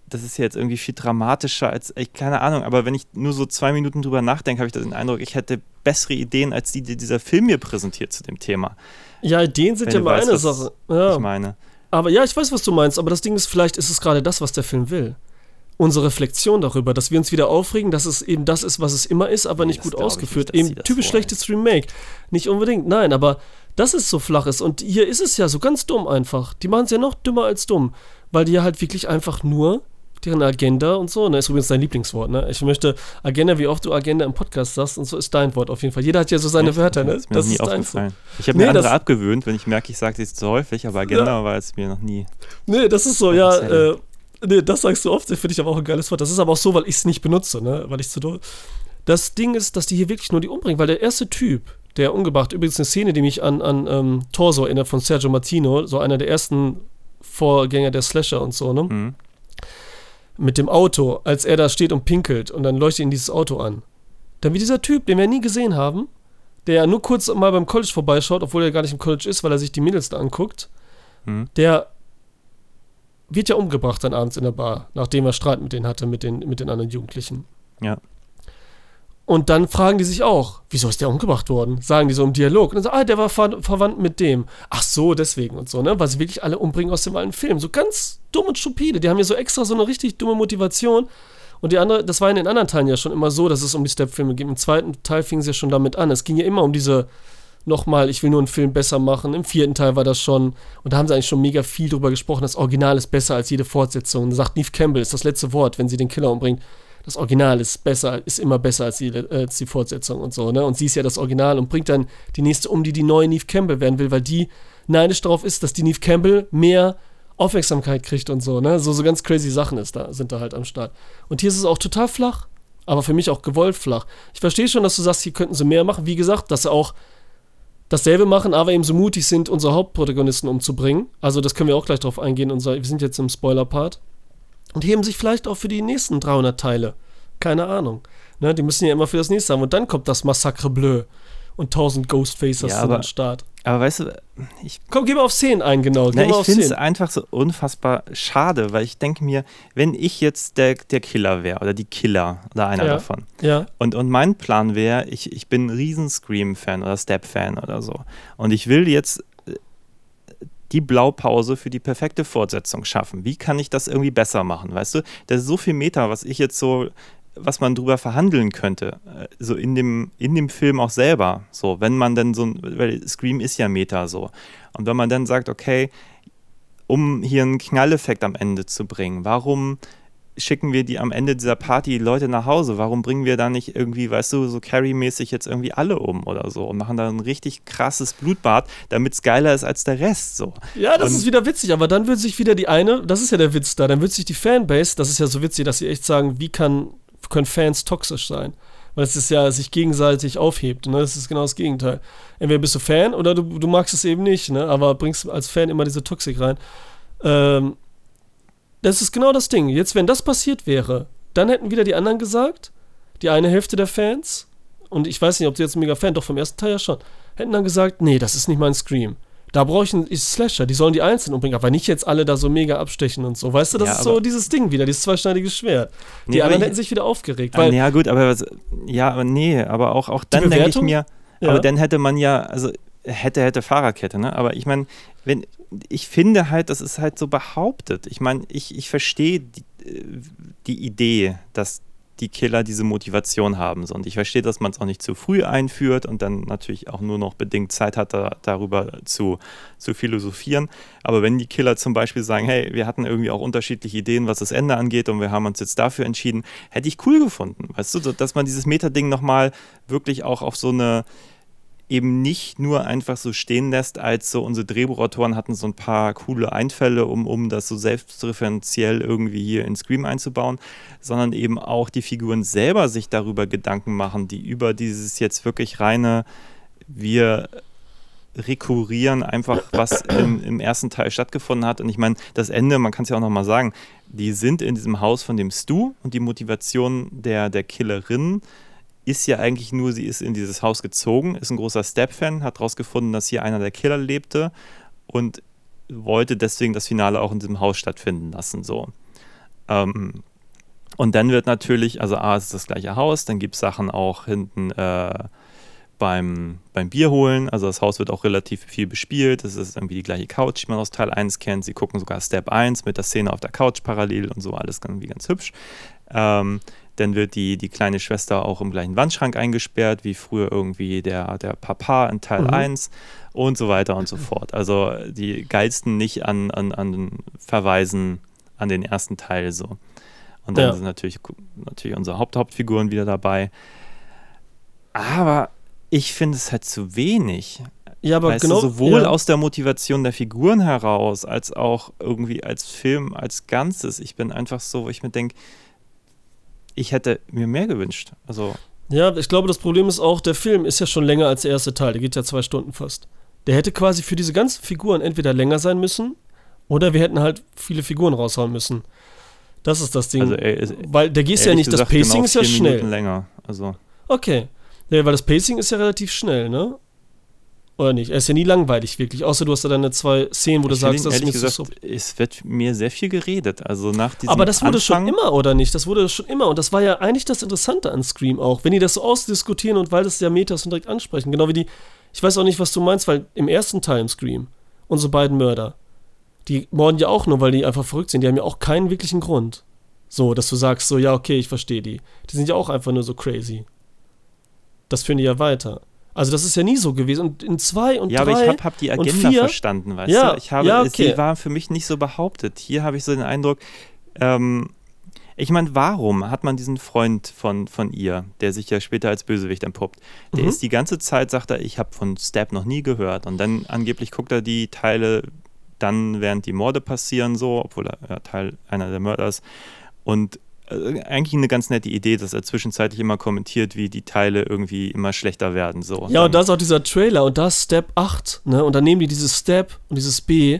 das ist ja jetzt irgendwie viel dramatischer als, ich keine Ahnung, aber wenn ich nur so zwei Minuten drüber nachdenke, habe ich den Eindruck, ich hätte bessere Ideen, als die, die dieser Film mir präsentiert zu dem Thema. Ja, Ideen sind Wenn ja mal weißt, eine Sache. Ja. Ich meine. Aber ja, ich weiß, was du meinst, aber das Ding ist, vielleicht ist es gerade das, was der Film will. Unsere Reflexion darüber, dass wir uns wieder aufregen, dass es eben das ist, was es immer ist, aber Nee, nicht das gut ausgeführt. nicht, eben das typisch schlechtes Remake. Nicht unbedingt, nein, aber dass es so flach ist. Und hier ist es ja so ganz dumm einfach. Die machen es ja noch dümmer als dumm, weil die ja halt wirklich einfach nur deren Agenda und so, ne, ist übrigens dein Lieblingswort, ne? Ich möchte Agenda, wie oft du Agenda im Podcast sagst und so ist dein Wort auf jeden Fall. Jeder hat ja so seine Echt? Wörter, ne? Das ist nie deins. aufgefallen. Ich habe Nee, mir andere das- abgewöhnt, wenn ich merke, ich sage es zu häufig, aber Agenda war es mir noch nie. Nee, das ist so, ja, äh, nee, das sagst du oft, finde ich aber auch ein geiles Wort. Das ist aber auch so, weil ich es nicht benutze, ne, weil ich zu doll. Das Ding ist, dass die hier wirklich nur die umbringen, weil der erste Typ, der umgebracht, übrigens eine Szene, die mich an, an ähm, Torso erinnert von Sergio Martino, so einer der ersten Vorgänger der Slasher und so, ne? Hm. Mit dem Auto, als er da steht und pinkelt und dann leuchtet ihn dieses Auto an. Dann wie dieser Typ, den wir nie gesehen haben, der ja nur kurz mal beim College vorbeischaut, obwohl er gar nicht im College ist, weil er sich die Mädels da anguckt, Hm. der wird ja umgebracht dann abends in der Bar, nachdem er Streit mit denen hatte, mit den, mit den anderen Jugendlichen. Ja. Und dann fragen die sich auch, wieso ist der umgebracht worden? Sagen die so im Dialog. Und dann sagen, ah, der war ver verwandt mit dem. Ach so, deswegen und so, ne? Weil sie wirklich alle umbringen aus dem alten Film. So ganz dumm und stupide. Die haben ja so extra so eine richtig dumme Motivation. Und die andere, das war in den anderen Teilen ja schon immer so, dass es um die Step-Filme ging. Im zweiten Teil fing es ja schon damit an. Es ging ja immer um diese, nochmal, ich will nur einen Film besser machen. Im vierten Teil war das schon. Und da haben sie eigentlich schon mega viel drüber gesprochen. Das Original ist besser als jede Fortsetzung. Da sagt Neve Campbell, ist das letzte Wort, wenn sie den Killer umbringt. Das Original ist besser, ist immer besser als die, äh, als die Fortsetzung und so, ne? Und sie ist ja das Original und bringt dann die nächste um, die die neue Neve Campbell werden will, weil die neidisch darauf ist, dass die Neve Campbell mehr Aufmerksamkeit kriegt und so, ne? So, so ganz crazy Sachen ist da, sind da halt am Start. Und hier ist es auch total flach, aber für mich auch gewollt flach. Ich verstehe schon, dass du sagst, hier könnten sie mehr machen. Wie gesagt, dass sie auch dasselbe machen, aber eben so mutig sind, unsere Hauptprotagonisten umzubringen. Also das können wir auch gleich drauf eingehen. Unser, wir sind jetzt im Spoiler-Part. Und heben sich vielleicht auch für die nächsten 300 Teile. Keine Ahnung. Ne, die müssen ja immer für das nächste haben. Und dann kommt das Massacre Bleu. Und 1000 Ghostfacers Ja, aber- am Start. Aber weißt du, ich, Komm, geh mal auf 10 ein, genau. Na, ich finde es 10. einfach so unfassbar schade, weil ich denke mir, wenn ich jetzt der, der Killer wäre oder die Killer oder einer Ja. davon Ja, und, und mein Plan wäre, ich, ich bin ein riesen Scream-Fan oder Step-Fan oder so und ich will jetzt die Blaupause für die perfekte Fortsetzung schaffen. Wie kann ich das irgendwie besser machen, weißt du? Da ist so viel Meta, was ich jetzt so was man drüber verhandeln könnte, äh, so in dem, in dem Film auch selber. So, wenn man dann so, weil Scream ist ja Meta so. Und wenn man dann sagt, okay, um hier einen Knalleffekt am Ende zu bringen, warum schicken wir die am Ende dieser Party Leute nach Hause? Warum bringen wir da nicht irgendwie, weißt du, so Carrie-mäßig jetzt irgendwie alle um oder so und machen da ein richtig krasses Blutbad, damit es geiler ist als der Rest so. Ja, das und ist wieder witzig, aber dann wird sich wieder die eine, das ist ja der Witz da, dann wird sich die Fanbase, das ist ja so witzig, dass sie echt sagen, wie kann, können Fans toxisch sein? Weil es ist ja sich gegenseitig aufhebt. Ne? Das ist genau das Gegenteil. Entweder bist du Fan oder du, du magst es eben nicht, ne? aber bringst als Fan immer diese Toxik rein. Ähm, das ist genau das Ding. Jetzt, wenn das passiert wäre, dann hätten wieder die anderen gesagt, die eine Hälfte der Fans, und ich weiß nicht, ob sie jetzt mega Fan, doch vom ersten Teil ja schon, hätten dann gesagt, nee, das ist nicht mein Scream. Da brauche ich einen Slasher, die sollen die Einzelnen umbringen, aber nicht jetzt alle da so mega abstechen und so. Weißt du, das Ja, ist so dieses Ding wieder, dieses zweischneidige Schwert. Die Nee, anderen hätten sich wieder aufgeregt, Ah, weil ja, gut, aber ja, aber nee, aber auch, auch dann denke ich mir, Ja. aber dann hätte man ja, also hätte, hätte Fahrerkette, ne? Aber ich meine, wenn, ich finde halt, das ist halt so behauptet. Ich meine, ich, ich verstehe die, äh, die Idee, dass die Killer diese Motivation haben. Und ich verstehe, dass man es auch nicht zu früh einführt und dann natürlich auch nur noch bedingt Zeit hat, da, darüber zu, zu philosophieren. Aber wenn die Killer zum Beispiel sagen, hey, wir hatten irgendwie auch unterschiedliche Ideen, was das Ende angeht und wir haben uns jetzt dafür entschieden, hätte ich cool gefunden. Weißt du, dass man dieses Meta-Ding nochmal wirklich auch auf so eine eben nicht nur einfach so stehen lässt, als so unsere Drehbuchautoren hatten so ein paar coole Einfälle, um, um das so selbstreferenziell irgendwie hier in Scream einzubauen, sondern eben auch die Figuren selber sich darüber Gedanken machen, die über dieses jetzt wirklich reine, wir rekurrieren einfach, was im, im ersten Teil stattgefunden hat. Und ich meine, das Ende, man kann es ja auch nochmal sagen, die sind in diesem Haus von dem Stu und die Motivation der, der Killerin ist ja eigentlich nur, sie ist in dieses Haus gezogen, ist ein großer Step-Fan, hat rausgefunden, dass hier einer der Killer lebte und wollte deswegen das Finale auch in diesem Haus stattfinden lassen. So. Ähm, und dann wird natürlich, also A, es ist das gleiche Haus, dann gibt es Sachen auch hinten äh, beim, beim Bier holen. Also das Haus wird auch relativ viel bespielt. Es ist irgendwie die gleiche Couch, die man aus Teil 1 kennt. Sie gucken sogar Step 1 mit der Szene auf der Couch parallel und so, alles irgendwie ganz hübsch. Ähm, dann wird die, die kleine Schwester auch im gleichen Wandschrank eingesperrt, wie früher irgendwie der, der Papa in Teil Mhm. 1 und so weiter und so fort. Also die geilsten nicht an, an, an Verweisen an den ersten Teil so. Und dann Ja. sind natürlich, natürlich unsere Haupt Hauptfiguren wieder dabei. Aber ich finde es halt zu wenig. ja, aber weißt genau. du, sowohl ja. aus der Motivation der Figuren heraus, als auch irgendwie als Film als Ganzes. Ich bin einfach so, wo ich mir denke, ich hätte mir mehr gewünscht. Also, Ja, ich glaube, das Problem ist auch, der Film ist ja schon länger als der erste Teil. Der geht ja zwei Stunden fast. Der hätte quasi für diese ganzen Figuren entweder länger sein müssen oder wir hätten halt viele Figuren raushauen müssen. Das ist das Ding. also ist, weil der ist ja nicht, das gesagt, Pacing genau ist ja schnell. Minuten länger. Also, Okay. Ja, weil das Pacing ist ja relativ schnell, ne? Oder nicht? Er ist ja nie langweilig, wirklich. Außer du hast da deine zwei Szenen, wo du ich sagst, das ist zu gesagt, es wird mir sehr viel geredet. Also nach diesem Aber das wurde Anfang, schon immer, oder nicht? Das wurde schon immer. Und das war ja eigentlich das Interessante an Scream auch. Wenn die das so ausdiskutieren und weil das ja Metas und direkt ansprechen. Genau wie die. Ich weiß auch nicht, was du meinst, weil im ersten Teil im Scream, unsere beiden Mörder, die morden ja auch nur, weil die einfach verrückt sind. Die haben ja auch keinen wirklichen Grund. So, dass du sagst, so, ja, okay, ich verstehe die. Die sind ja auch einfach nur so crazy. Das führen die ja weiter. Also, das ist ja nie so gewesen. Und in zwei und Ja, drei. aber ich habe hab die Agenda vier- verstanden, weißt Ja, du? Ich habe, ja, okay. sie war für mich nicht so behauptet. Hier habe ich so den Eindruck, ähm, ich meine, warum hat man diesen Freund von, von ihr, der sich ja später als Bösewicht entpuppt? Der Mhm. ist die ganze Zeit, sagt er, ich habe von Stab noch nie gehört. Und dann angeblich guckt er die Teile dann, während die Morde passieren, so, obwohl er ja, Teil einer der Mörder ist. Und eigentlich eine ganz nette Idee, dass er zwischenzeitlich immer kommentiert, wie die Teile irgendwie immer schlechter werden. So. Ja, und da ist auch dieser Trailer und da ist Step 8, ne? Und dann nehmen die dieses Step und dieses B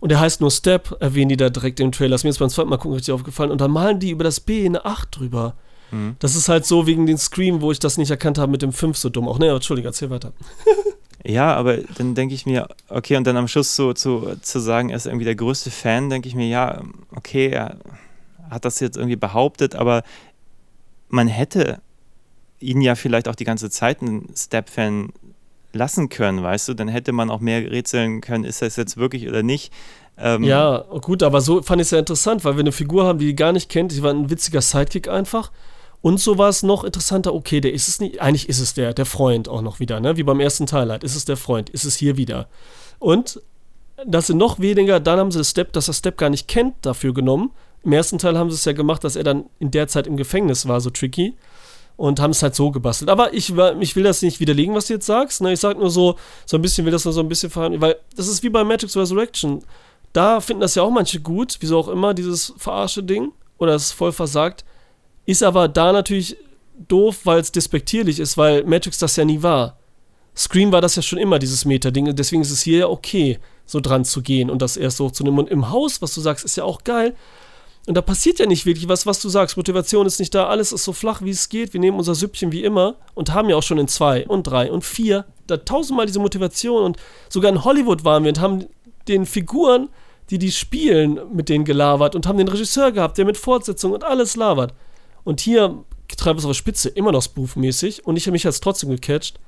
und der heißt nur Step, erwähnen die da direkt im Trailer. Ist mir jetzt beim zweiten Mal gucken richtig aufgefallen. Und dann malen die über das B eine 8 drüber. Mhm. Das ist halt so wegen den Scream, wo ich das nicht erkannt habe mit dem 5 so dumm. Auch, ne, Entschuldigung, erzähl weiter. Ja, aber dann denke ich mir, okay, und dann am Schluss so zu, zu sagen, er ist irgendwie der größte Fan, denke ich mir, ja, okay, er hat das jetzt irgendwie behauptet, aber man hätte ihn ja vielleicht auch die ganze Zeit ein Step-Fan lassen können, weißt du? Dann hätte man auch mehr rätseln können, ist das jetzt wirklich oder nicht. Ähm, Ja, gut, aber so fand ich es ja interessant, weil wir eine Figur haben, die die gar nicht kennt. Die war ein witziger Sidekick einfach. Und so war es noch interessanter, okay, der ist es nicht. Eigentlich ist es der, der Freund auch noch wieder, ne? Wie beim ersten Teil halt. Ist es der Freund, ist es hier wieder. Und das sind noch weniger, dann haben sie das Step, dass er Step gar nicht kennt, dafür genommen. Im ersten Teil haben sie es ja gemacht, dass er dann in der Zeit im Gefängnis war, so tricky. Und haben es halt so gebastelt. Aber ich, ich will das nicht widerlegen, was du jetzt sagst. Ne? Ich sag nur so, so ein bisschen, will das nur so ein bisschen verhandeln, weil das ist wie bei Matrix Resurrection. Da finden das ja auch manche gut, wieso auch immer, dieses verarsche Ding. Oder es ist voll versagt. Ist aber da natürlich doof, weil es despektierlich ist, weil Matrix das ja nie war. Scream war das ja schon immer, dieses Meta-Ding. Deswegen ist es hier ja okay, so dran zu gehen und das erst hochzunehmen. Und im Haus, was du sagst, ist ja auch geil. Und da passiert ja nicht wirklich was, was du sagst. Motivation ist nicht da, alles ist so flach, wie es geht. Wir nehmen unser Süppchen wie immer und haben ja auch schon in zwei und drei und vier da tausendmal diese Motivation. Und sogar in Hollywood waren wir und haben den Figuren, die die spielen, mit denen gelabert und haben den Regisseur gehabt, der mit Fortsetzung und alles labert. Und hier treibt es auf der Spitze, immer noch spoofmäßig. Und ich habe mich jetzt trotzdem gecatcht,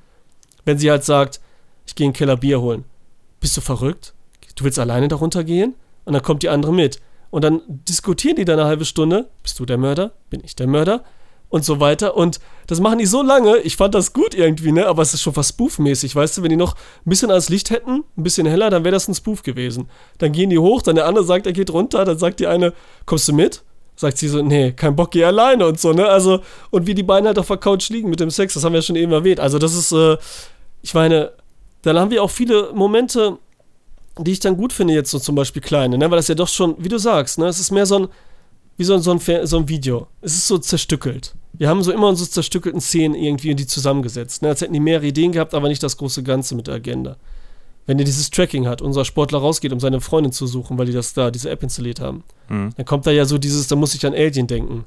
wenn sie halt sagt, ich gehe in den Keller Bier holen. Bist du verrückt? Du willst alleine darunter gehen? Und dann kommt die andere mit. Und dann diskutieren die da eine halbe Stunde. Bist du der Mörder? Bin ich der Mörder? Und so weiter. Und das machen die so lange. Ich fand das gut irgendwie, ne? Aber es ist schon fast spoofmäßig, weißt du? Wenn die noch ein bisschen ans Licht hätten, ein bisschen heller, dann wäre das ein Spoof gewesen. Dann gehen die hoch, dann der andere sagt, er geht runter. Dann sagt die eine, kommst du mit? Sagt sie so, nee, kein Bock, geh alleine und so, ne? Also, und wie die beiden halt auf der Couch liegen mit dem Sex, das haben wir ja schon eben erwähnt. Also, das ist, äh, ich meine, dann haben wir auch viele Momente, die ich dann gut finde, jetzt so zum Beispiel kleine, ne? Weil das ja doch schon, wie du sagst, ne? Es ist mehr so ein, wie so ein, so ein, so ein Video. Es ist so zerstückelt. Wir haben so immer unsere zerstückelten Szenen irgendwie und die zusammengesetzt. Ne? Als hätten die mehrere Ideen gehabt, aber nicht das große Ganze mit der Agenda. Wenn ihr dieses Tracking hat, unser Sportler rausgeht, um seine Freundin zu suchen, weil die das da, diese App installiert haben, Mhm. dann kommt da ja so dieses, da muss ich an Alien denken.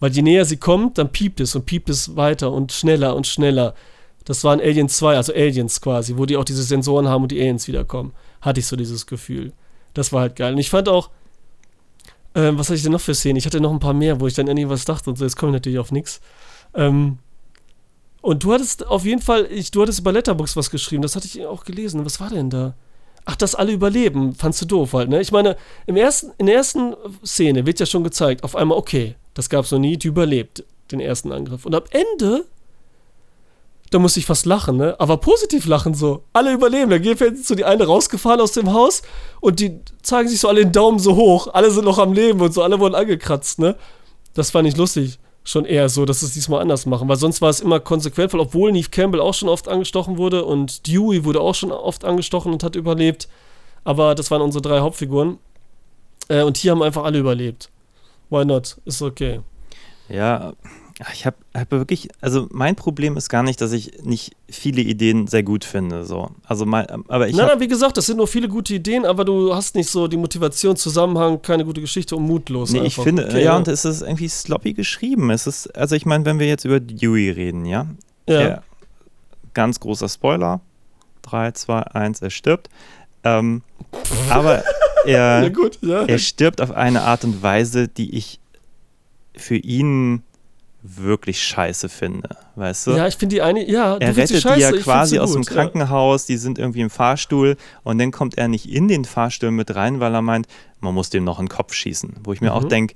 Weil je näher sie kommt, dann piept es und piept es weiter und schneller und schneller. Das war in Alien 2, also Aliens quasi, wo die auch diese Sensoren haben und die Aliens wiederkommen. Hatte ich so dieses Gefühl. Das war halt geil. Und ich fand auch, ähm, was hatte ich denn noch für Szenen? Ich hatte noch ein paar mehr, wo ich dann irgendwie was dachte und so. Jetzt komme ich natürlich auf nichts. Ähm, und du hattest auf jeden Fall, ich, du hattest über Letterbox was geschrieben, das hatte ich auch gelesen. Was war denn da? Ach, dass alle überleben, fandst du doof halt, ne? Ich meine, im ersten, in der ersten Szene wird ja schon gezeigt, auf einmal, okay, das gab's noch nie, die überlebt den ersten Angriff. Und am Ende, da musste ich fast lachen, ne? Aber positiv lachen so. Alle überleben. Da geht so die eine rausgefahren aus dem Haus und die zeigen sich so alle den Daumen so hoch. Alle sind noch am Leben und so, alle wurden angekratzt, ne? Das fand ich lustig. Schon eher so, dass sie es diesmal anders machen, weil sonst war es immer konsequent, weil obwohl Neve Campbell auch schon oft angestochen wurde und Dewey wurde auch schon oft angestochen und hat überlebt. Aber das waren unsere drei Hauptfiguren. Äh, und hier haben einfach alle überlebt. Why not? Ist okay. Ja, ich habe hab wirklich, also mein Problem ist gar nicht, dass ich nicht viele Ideen sehr gut finde, so. Also mein, aber ich nein, nein, wie gesagt, das sind nur viele gute Ideen, aber du hast nicht so die Motivation, Zusammenhang, keine gute Geschichte und mutlos. Nee, ich einfach. finde, Okay, ja, und es ist irgendwie sloppy geschrieben. Es ist, also ich meine, wenn wir jetzt über Dewey reden, ja, ja. er, ganz großer Spoiler, 3, 2, 1, er stirbt. Ähm, aber ja, er, gut, ja. er stirbt auf eine Art und Weise, die ich für ihn wirklich scheiße finde, weißt du? Ja, ich finde die eine, ja, er rettet scheiße, die ja quasi aus dem. Krankenhaus, die sind irgendwie im Fahrstuhl und dann kommt er nicht in den Fahrstuhl mit rein, weil er meint, man muss dem noch in den Kopf schießen. Wo ich mir auch Mhm. denke,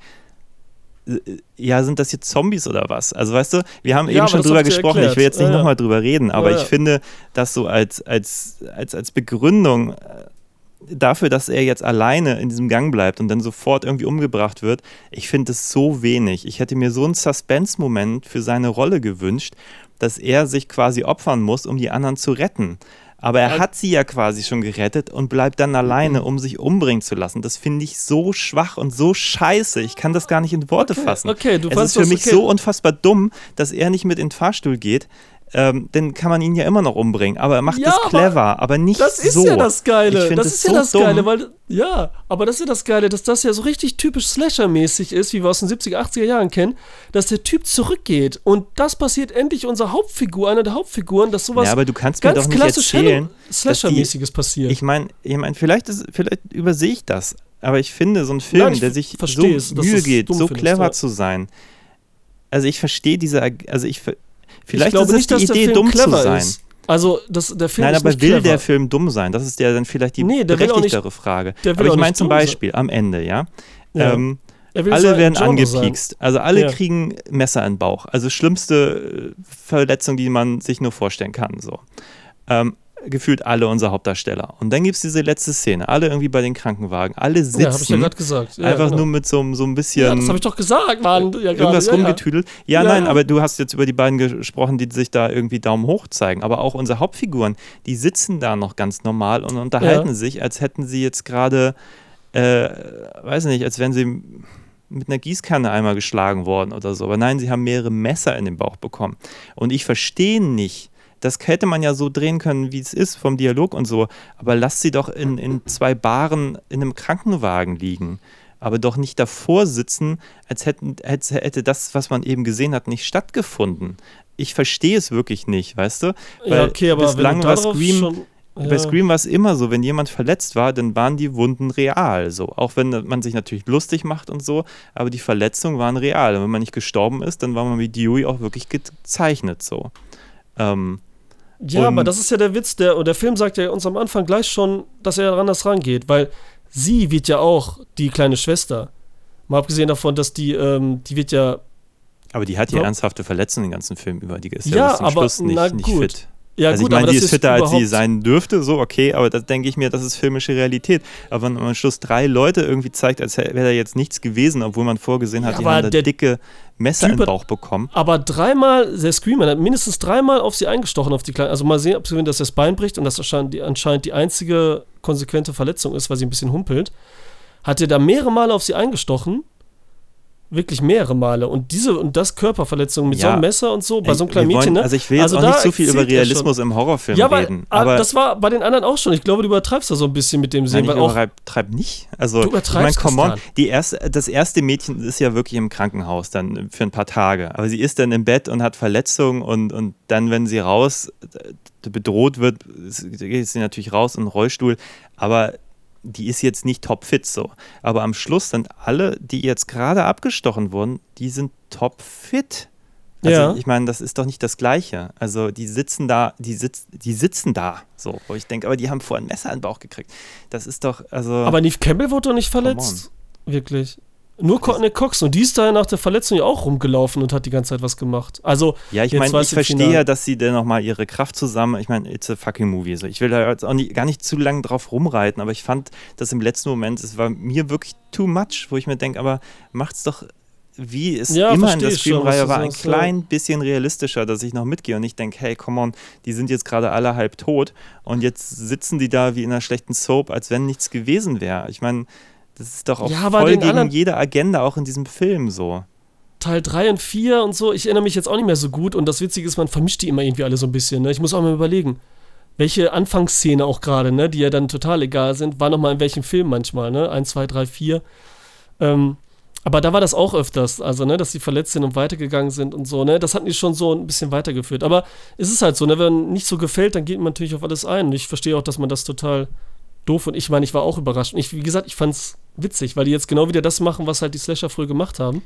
ja, sind das jetzt Zombies oder was? Also weißt du, wir haben Ja, eben schon drüber gesprochen, erklärt. ich will jetzt nicht Ja, ja. nochmal drüber reden, aber Ja, ich finde, das so als, als, als, als Begründung äh, dafür, dass er jetzt alleine in diesem Gang bleibt und dann sofort irgendwie umgebracht wird, ich finde es so wenig. Ich hätte mir so einen Suspense-Moment für seine Rolle gewünscht, dass er sich quasi opfern muss, um die anderen zu retten. Aber er hat sie ja quasi schon gerettet und bleibt dann alleine, Mhm. um sich umbringen zu lassen. Das finde ich so schwach und so scheiße. Ich kann das gar nicht in Worte fassen. okay, du es ist für mich okay. so unfassbar dumm, dass er nicht mit in den Fahrstuhl geht. Ähm, dann kann man ihn ja immer noch umbringen. Aber er macht Ja, das aber clever, aber, nicht Das ist so. ja das Geile. Das das ist ja so das dumm. Geile, weil ja, aber das ist ja das Geile, dass das ja so richtig typisch Slasher-mäßig ist, wie wir aus den 70er, 80er Jahren kennen, dass der Typ zurückgeht und das passiert endlich unserer Hauptfigur, einer der Hauptfiguren, dass sowas Ja, aber du kannst mir ganz doch nicht klassisch erzählen, Slasher-mäßiges passiert. Ich meine, ich mein, vielleicht, ist- vielleicht übersehe ich das, aber ich finde, so ein Film, Nein, der sich so verstehe es, du Mühe es geht, so findest, clever ja. zu sein. Also ich verstehe diese, also ich, vielleicht ist es nicht, dass die der Idee, Film dumm zu sein. ist. Also, das, der Film Nein, ist aber nicht will clever. der Film dumm sein? Das ist ja dann vielleicht die Nee, auch nicht- berechtigtere Frage. aber ich meine zum dumm sein. Beispiel am Ende, ja. Ja. Ähm, alle werden sein. angepiekst. Also alle Ja. kriegen Messer in den Bauch. Also schlimmste äh, Verletzung, die man sich nur vorstellen kann. So. Ähm, gefühlt alle unsere Hauptdarsteller. Und dann gibt es diese letzte Szene. Alle irgendwie bei den Krankenwagen. Alle sitzen. Ja, habe ich ja gerade gesagt. Ja, einfach genau. nur mit so, so ein bisschen Ja, das habe ich doch gesagt, Mann. Ja, irgendwas rumgetüdelt. Ja, nein, aber du hast jetzt über die beiden gesprochen, die sich da irgendwie Daumen hoch zeigen. Aber auch unsere Hauptfiguren, die sitzen da noch ganz normal und unterhalten sich, als hätten sie jetzt gerade, äh, weiß nicht, als wären sie mit einer Gießkanne einmal geschlagen worden oder so. Aber nein, sie haben mehrere Messer in den Bauch bekommen. Und ich verstehe nicht, das hätte man ja so drehen können, wie es ist, vom Dialog und so. Aber lasst sie doch in, in zwei Baren in einem Krankenwagen liegen. Aber doch nicht davor sitzen, als hätten, als hätte das, was man eben gesehen hat, nicht stattgefunden. Ich verstehe es wirklich nicht, weißt du? Ja, okay, aber bislang war Scream, schon, ja. bei Scream war es immer so, wenn jemand verletzt war, dann waren die Wunden real. So. Auch wenn man sich natürlich lustig macht und so, aber die Verletzungen waren real. Und wenn man nicht gestorben ist, dann war man wie Dewey auch wirklich gezeichnet. So. Ähm, Ja, aber Und- das ist ja der Witz, der, und der Film sagt ja uns am Anfang gleich schon, dass er anders rangeht, weil sie wird ja auch die kleine Schwester. Mal abgesehen davon, dass die, ähm, die wird ja, aber die hat ja Ja. ernsthafte Verletzungen den ganzen Film über. Die ist ja, Ja, bis zum aber- Schluss nicht, na nicht gut. fit. Ja also gut, ich meine, die das ist fitter, als sie sein dürfte, so okay, aber da denke ich mir, das ist filmische Realität. Aber wenn man am Schluss drei Leute irgendwie zeigt, als wäre da jetzt nichts gewesen, obwohl man vorgesehen hat, Ja, die haben da der dicke Messer im Bauch bekommen. Aber dreimal, der Screamer hat mindestens dreimal auf sie eingestochen, auf die kleine. Also mal sehen, ob sie, dass das Bein bricht und das anscheinend die, anscheinend die einzige konsequente Verletzung ist, weil sie ein bisschen humpelt. Hat er da mehrere Male auf sie eingestochen. Wirklich mehrere Male. Und diese und das Körperverletzung mit so Ja. einem Messer und so, bei so einem kleinen wollen- Mädchen, ne? Also ich will jetzt Also auch nicht so viel über er Realismus im Horrorfilm ja, aber, reden. aber das war bei den anderen auch schon. Ich glaube, du übertreibst da so ein bisschen mit dem Sehen, Nein, ich übertreib nicht. Also, Du ich meine, übertreibst, come on, die erste, das erste Mädchen ist ja wirklich im Krankenhaus dann für ein paar Tage. Aber sie ist dann im Bett und hat Verletzungen und, und dann, wenn sie raus bedroht wird, geht sie natürlich raus in den Rollstuhl. Aber die ist jetzt nicht topfit so. Aber am Schluss sind alle, die jetzt gerade abgestochen wurden, die sind topfit. Also Ja. ich meine, das ist doch nicht das Gleiche. Also die sitzen da, die, sitz, die sitzen da, so, wo ich denke, aber die haben vorher ein Messer in den Bauch gekriegt. Das ist doch, also. Aber Neve Campbell wurde doch nicht verletzt. Wirklich. Nur Courtney Cox. Und die ist da nach der Verletzung ja auch rumgelaufen und hat die ganze Zeit was gemacht. Also, ja, ich meine, ich verstehe ja, dass sie dann nochmal ihre Kraft zusammen, ich meine, it's a fucking movie. So. Ich will da jetzt auch nicht, gar nicht zu lange drauf rumreiten, aber ich fand das im letzten Moment, es war mir wirklich too much, wo ich mir denke, aber macht's doch, wie es Ja, immer in der du war, ein klein bisschen realistischer, dass ich noch mitgehe und ich denke, hey, come on, die sind jetzt gerade alle halb tot und jetzt sitzen die da wie in einer schlechten Soap, als wenn nichts gewesen wäre. Ich meine, das ist doch auch Ja, voll gegen anderen- jede Agenda, auch in diesem Film so. Teil 3 und 4 und so, ich erinnere mich jetzt auch nicht mehr so gut. Und das Witzige ist, man vermischt die immer irgendwie alle so ein bisschen. Ne? Ich muss auch mal überlegen, welche Anfangsszene auch gerade, ne, die ja dann total egal sind, war nochmal in welchem Film manchmal, ne? 1, 2, 3, 4. Ähm, aber da war das auch öfters, also, ne, dass sie verletzt sind und weitergegangen sind und so, ne? Das hatten die schon so ein bisschen weitergeführt. Aber es ist halt so, ne, wenn nicht so gefällt, dann geht man natürlich auf alles ein. Und ich verstehe auch, dass man das total doof und ich meine, ich war auch überrascht. Und ich, wie gesagt, ich fand's witzig, weil die jetzt genau wieder das machen, was halt die Slasher früher gemacht haben.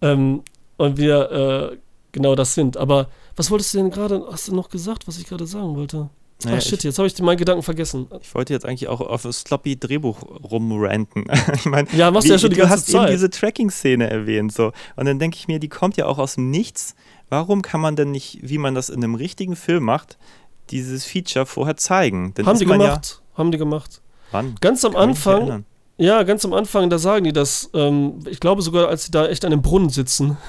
Ähm, und wir äh, genau das sind. Aber was wolltest du denn gerade, hast du noch gesagt, was ich gerade sagen wollte? Naja, ah, shit, ich- jetzt habe ich meinen Gedanken vergessen. Ich wollte jetzt eigentlich auch auf das sloppy Drehbuch rumranten. ich meine, Ja, machst du ja schon die du ganze hast Zeit. eben diese Tracking-Szene erwähnt so und dann denke ich mir, die kommt ja auch aus dem Nichts. Warum kann man denn nicht, wie man das in einem richtigen Film macht, dieses Feature vorher zeigen? Dann haben man gemacht, haben die gemacht. Wann? Ganz am Kann Anfang, ja, ganz am Anfang, da sagen die das, ähm, ich glaube sogar, als sie da echt an dem Brunnen sitzen.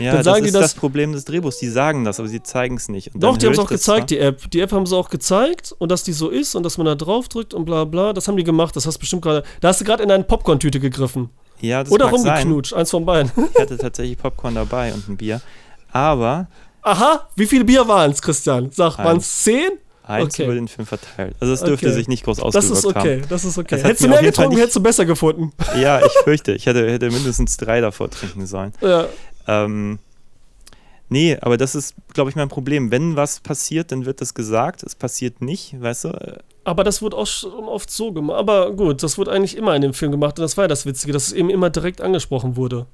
Ja, dann das sagen die ist das- das Problem des Drehbuchs. Die sagen das, aber sie zeigen es nicht. Und Doch, die haben es auch das gezeigt, zwar- die App. Die App haben sie auch gezeigt und dass die so ist und dass man da drauf drückt und bla bla. Das haben die gemacht. Das hast du bestimmt gerade. Da hast du gerade in deine Popcorn-Tüte gegriffen. Ja, das Oder mag sein. rumgeknutscht. Eins von beiden. Ich hatte tatsächlich Popcorn dabei und ein Bier. Aber Aha, wie viele Bier waren es, Christian? Sag, waren es zehn? Eins Okay. über den Film verteilt. Also es dürfte Okay. sich nicht groß Das ausgewirkt ist okay, haben. das ist okay. Das Hättest du mehr getrunken, hättest du besser gefunden. Ja, ich fürchte, ich hätte, hätte mindestens drei davor trinken sollen. Ja. Ähm, nee, aber das ist, glaube ich, mein Problem. Wenn was passiert, dann wird das gesagt. Es passiert nicht, weißt du? Aber das wurde auch schon oft so gemacht. Aber gut, das wurde eigentlich immer in dem Film gemacht und das war ja das Witzige, dass es eben immer direkt angesprochen wurde.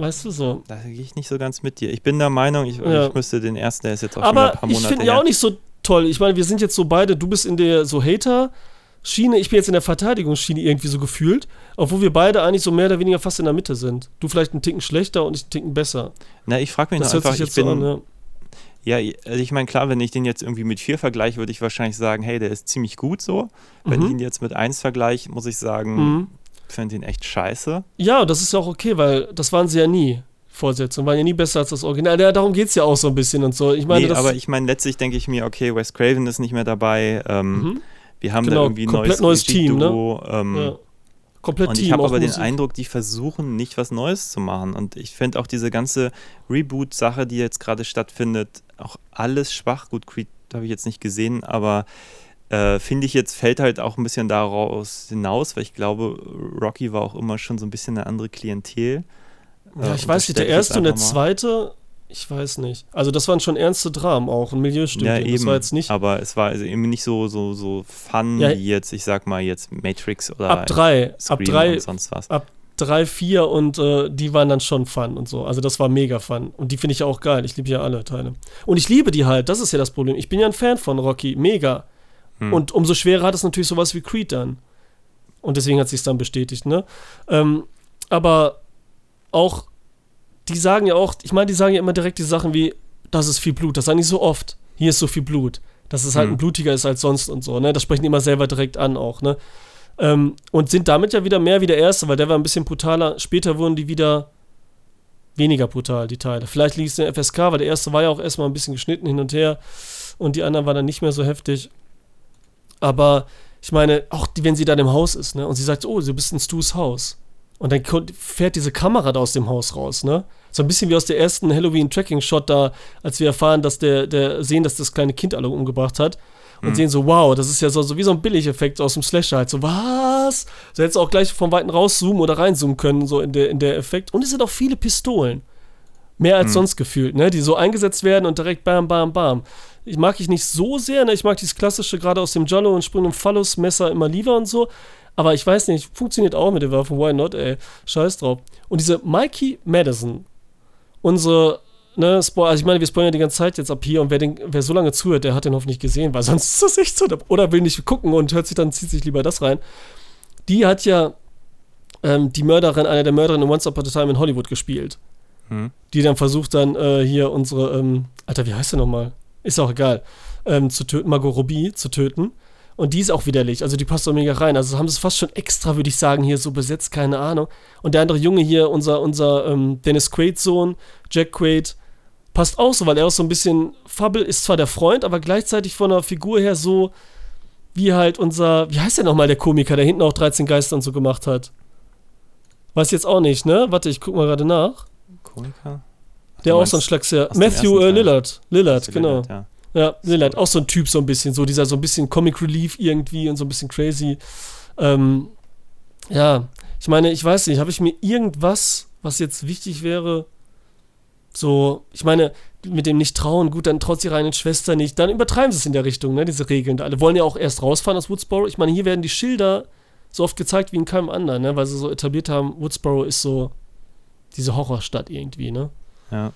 Weißt du so? Da gehe ich nicht so ganz mit dir. Ich bin der Meinung, ich, Ja. ich müsste den ersten, der ist jetzt auch schon Aber ein paar ich Monate finde ihn her. auch nicht so toll. Ich meine, wir sind jetzt so beide, du bist in der so Hater-Schiene, ich bin jetzt in der Verteidigungsschiene irgendwie so gefühlt, obwohl wir beide eigentlich so mehr oder weniger fast in der Mitte sind. Du vielleicht einen Ticken schlechter und ich einen Ticken besser. Na, ich frage mich Das einfach, ich jetzt bin, so an, ja. Ja, also ich meine, klar, wenn ich den jetzt irgendwie mit 4 vergleiche, würde ich wahrscheinlich sagen, hey, der ist ziemlich gut so. Wenn Mhm. ich ihn jetzt mit 1 vergleiche, muss ich sagen, Mhm. Finde ihn echt scheiße. Ja, das ist ja auch okay, weil das waren sie ja nie. Fortsetzungen waren ja nie besser als das Original. Ja, darum geht es ja auch so ein bisschen und so. Ich meine, nee, das, aber ich meine, letztlich denke ich mir, okay, Wes Craven ist nicht mehr dabei. Ähm, Mhm. Wir haben Genau, da irgendwie ein neues, neues Team, ne? Ähm, ja. komplett Und Team. ich habe aber den Musik. Eindruck, die versuchen nicht was Neues zu machen. Und ich finde auch diese ganze Reboot-Sache, die jetzt gerade stattfindet, auch alles schwach. Gut, Creed habe ich jetzt nicht gesehen, aber äh, finde ich jetzt fällt halt auch ein bisschen daraus hinaus, weil ich glaube, Rocky war auch immer schon so ein bisschen eine andere Klientel. Ja, Äh, ich weiß nicht, der erste und der zweite, ich weiß nicht. Also das waren schon ernste Dramen auch, ein Milieustudie. Ja, das eben. war jetzt nicht Aber es war also eben nicht so, so, so fun Ja. wie jetzt, ich sag mal, jetzt Matrix oder ab drei, ab drei, und sonst was. ab drei, vier und äh, die waren dann schon fun und so. Also das war mega fun. Und die finde ich ja auch geil. Ich liebe ja alle Teile. Und ich liebe die halt, das ist ja das Problem. Ich bin ja ein Fan von Rocky, mega. Hm. Und umso schwerer hat es natürlich sowas wie Creed dann. Und deswegen hat sich dann bestätigt, ne? Ähm, aber auch, die sagen ja auch, ich meine, die sagen ja immer direkt die Sachen wie, das ist viel Blut. Das sagen die so oft. Hier ist so viel Blut. Dass es halt Hm. ein blutiger ist als sonst und so, ne? Das sprechen die immer selber direkt an auch, ne? Ähm, und sind damit ja wieder mehr wie der erste, weil der war ein bisschen brutaler. Später wurden die wieder weniger brutal, die Teile. Vielleicht liegt es in der FSK, weil der erste war ja auch erstmal ein bisschen geschnitten hin und her und die anderen waren dann nicht mehr so heftig. Aber ich meine, auch die, wenn sie dann im Haus ist, ne, und sie sagt, oh, du bist in Stu's Haus. Und dann fährt diese Kamera da aus dem Haus raus, ne? So ein bisschen wie aus der ersten Halloween-Tracking-Shot da, als wir erfahren, dass der, der sehen, dass das kleine Kind alle umgebracht hat. Und sehen so, wow, das ist ja so, so wie so ein Billigeffekt aus dem Slasher halt. So, was? So hättest du auch gleich von Weitem rauszoomen oder reinzoomen können, so in der, in der Effekt. Und es sind auch viele Pistolen. Mehr als sonst gefühlt, ne? Die so eingesetzt werden und direkt bam, bam, bam. Ich mag ich nicht so sehr, ne? Ich mag dieses klassische, gerade aus dem Jollo und Sprung und Phallus-Messer immer lieber und so. Aber ich weiß nicht, funktioniert auch mit den Waffen. Why not, ey? Scheiß drauf. Und diese Mikey Madison, unsere, ne, Spoil also ich meine, wir spoilern ja die ganze Zeit jetzt ab hier und wer, den, wer so lange zuhört, der hat den hoffentlich gesehen, weil sonst ist das echt so. Oder will nicht gucken und hört sich dann, zieht sich lieber das rein. Die hat ja ähm, die Mörderin, eine der Mörderinnen in Once Upon a Time in Hollywood gespielt. Hm. Die dann versucht dann äh, hier unsere, ähm, Alter, wie heißt der nochmal? Ist auch egal. Ähm, zu töten, Margot Robbie zu töten. Und die ist auch widerlich, also die passt doch mega rein. Also haben sie es fast schon extra, würde ich sagen, hier so besetzt, keine Ahnung. Und der andere Junge hier, unser, unser ähm, Dennis Quaid Sohn, Jack Quaid, passt auch so, weil er auch so ein bisschen, Fubble ist zwar der Freund, aber gleichzeitig von der Figur her so, wie halt unser, wie heißt der nochmal, der Komiker, der hinten auch 13 Geister und so gemacht hat? Weiß jetzt auch nicht, ne? Warte, ich guck mal gerade nach. Komiker? Ach, Der auch so ein Schlagseher. Matthew äh. Lillard. Lillard, Lillard, genau. Ja. Ja, Lillard, auch so ein Typ so ein bisschen, so dieser so ein bisschen Comic Relief irgendwie und so ein bisschen crazy. Ähm, ja, ich meine, ich weiß nicht, habe ich mir irgendwas, was jetzt wichtig wäre, so, ich meine, mit dem nicht trauen, gut, dann traut sie reinen Schwester nicht, dann übertreiben sie es in der Richtung, ne, diese Regeln. Alle wollen ja auch erst rausfahren aus Woodsboro. Ich meine, hier werden die Schilder so oft gezeigt wie in keinem anderen, ne, weil sie so etabliert haben, Woodsboro ist so diese Horrorstadt irgendwie, ne? Ja.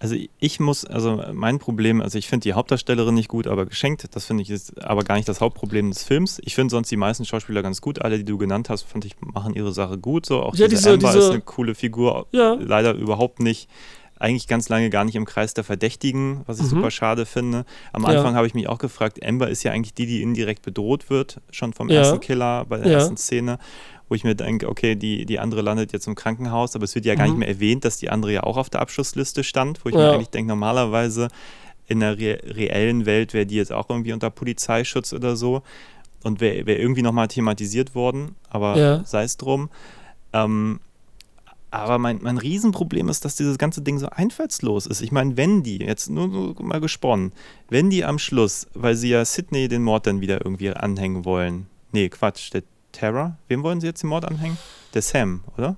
Also ich muss, also mein Problem, also ich finde die Hauptdarstellerin nicht gut, aber geschenkt, das finde ich ist aber gar nicht das Hauptproblem des Films. Ich finde sonst die meisten Schauspieler ganz gut, alle, die du genannt hast, fand ich, machen ihre Sache gut. So auch Ja, diese, diese- Amber diese- ist eine coole Figur, Ja. leider überhaupt nicht, eigentlich ganz lange gar nicht im Kreis der Verdächtigen, was ich Mhm. super schade finde. Am Ja. Anfang habe ich mich auch gefragt, Amber ist ja eigentlich die, die indirekt bedroht wird, schon vom Ja. ersten Killer bei der Ja. ersten Szene wo ich mir denke, okay, die, die andere landet jetzt im Krankenhaus, aber es wird ja gar Mhm. nicht mehr erwähnt, dass die andere ja auch auf der Abschussliste stand, wo ich Ja. mir eigentlich denke, normalerweise in der re reellen Welt wäre die jetzt auch irgendwie unter Polizeischutz oder so und wäre wär irgendwie nochmal thematisiert worden, aber Ja. sei es drum. Ähm, aber mein, mein Riesenproblem ist, dass dieses ganze Ding so einfallslos ist. Ich meine, wenn die, jetzt nur, nur mal gesponnen, wenn die am Schluss, weil sie ja Sydney den Mord dann wieder irgendwie anhängen wollen, nee, Quatsch, der Terror, wem wollen sie jetzt den Mord anhängen? Der Sam, oder?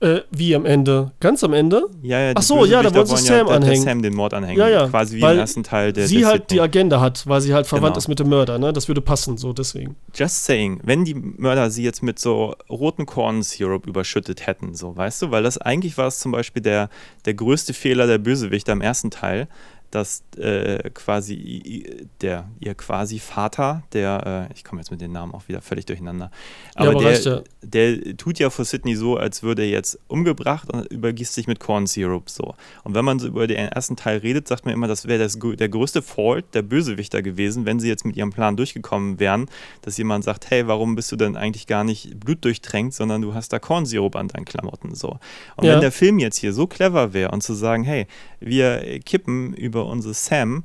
Äh, wie am Ende? Ganz am Ende? Ja, ja, die Ach so, ja, da wollen sie wollen Sam ja, anhängen. Sam den Mord anhängen. Ja, ja, Quasi wie weil im ersten Teil der sie der halt die Sydney. Agenda hat, weil sie halt verwandt Genau. ist mit dem Mörder, ne? Das würde passen, so deswegen. Just saying, wenn die Mörder sie jetzt mit so roten Corn Syrup überschüttet hätten, so, weißt du, weil das eigentlich war es zum Beispiel der, der größte Fehler der Bösewichter im ersten Teil, dass äh, quasi der, ihr quasi Vater, der, äh, ich komme jetzt mit den Namen auch wieder völlig durcheinander, aber, aber reicht der, ja. der tut ja vor Sydney so, als würde er jetzt umgebracht und übergießt sich mit Corn Syrup so. Und wenn man so über den ersten Teil redet, sagt man immer, das wäre der größte Fault der Bösewichter gewesen, wenn sie jetzt mit ihrem Plan durchgekommen wären, dass jemand sagt, hey, warum bist du denn eigentlich gar nicht blutdurchtränkt, sondern du hast da Corn Syrup an deinen Klamotten so. Und Ja. wenn der Film jetzt hier so clever wäre und zu sagen, hey, wir kippen über unsere Sam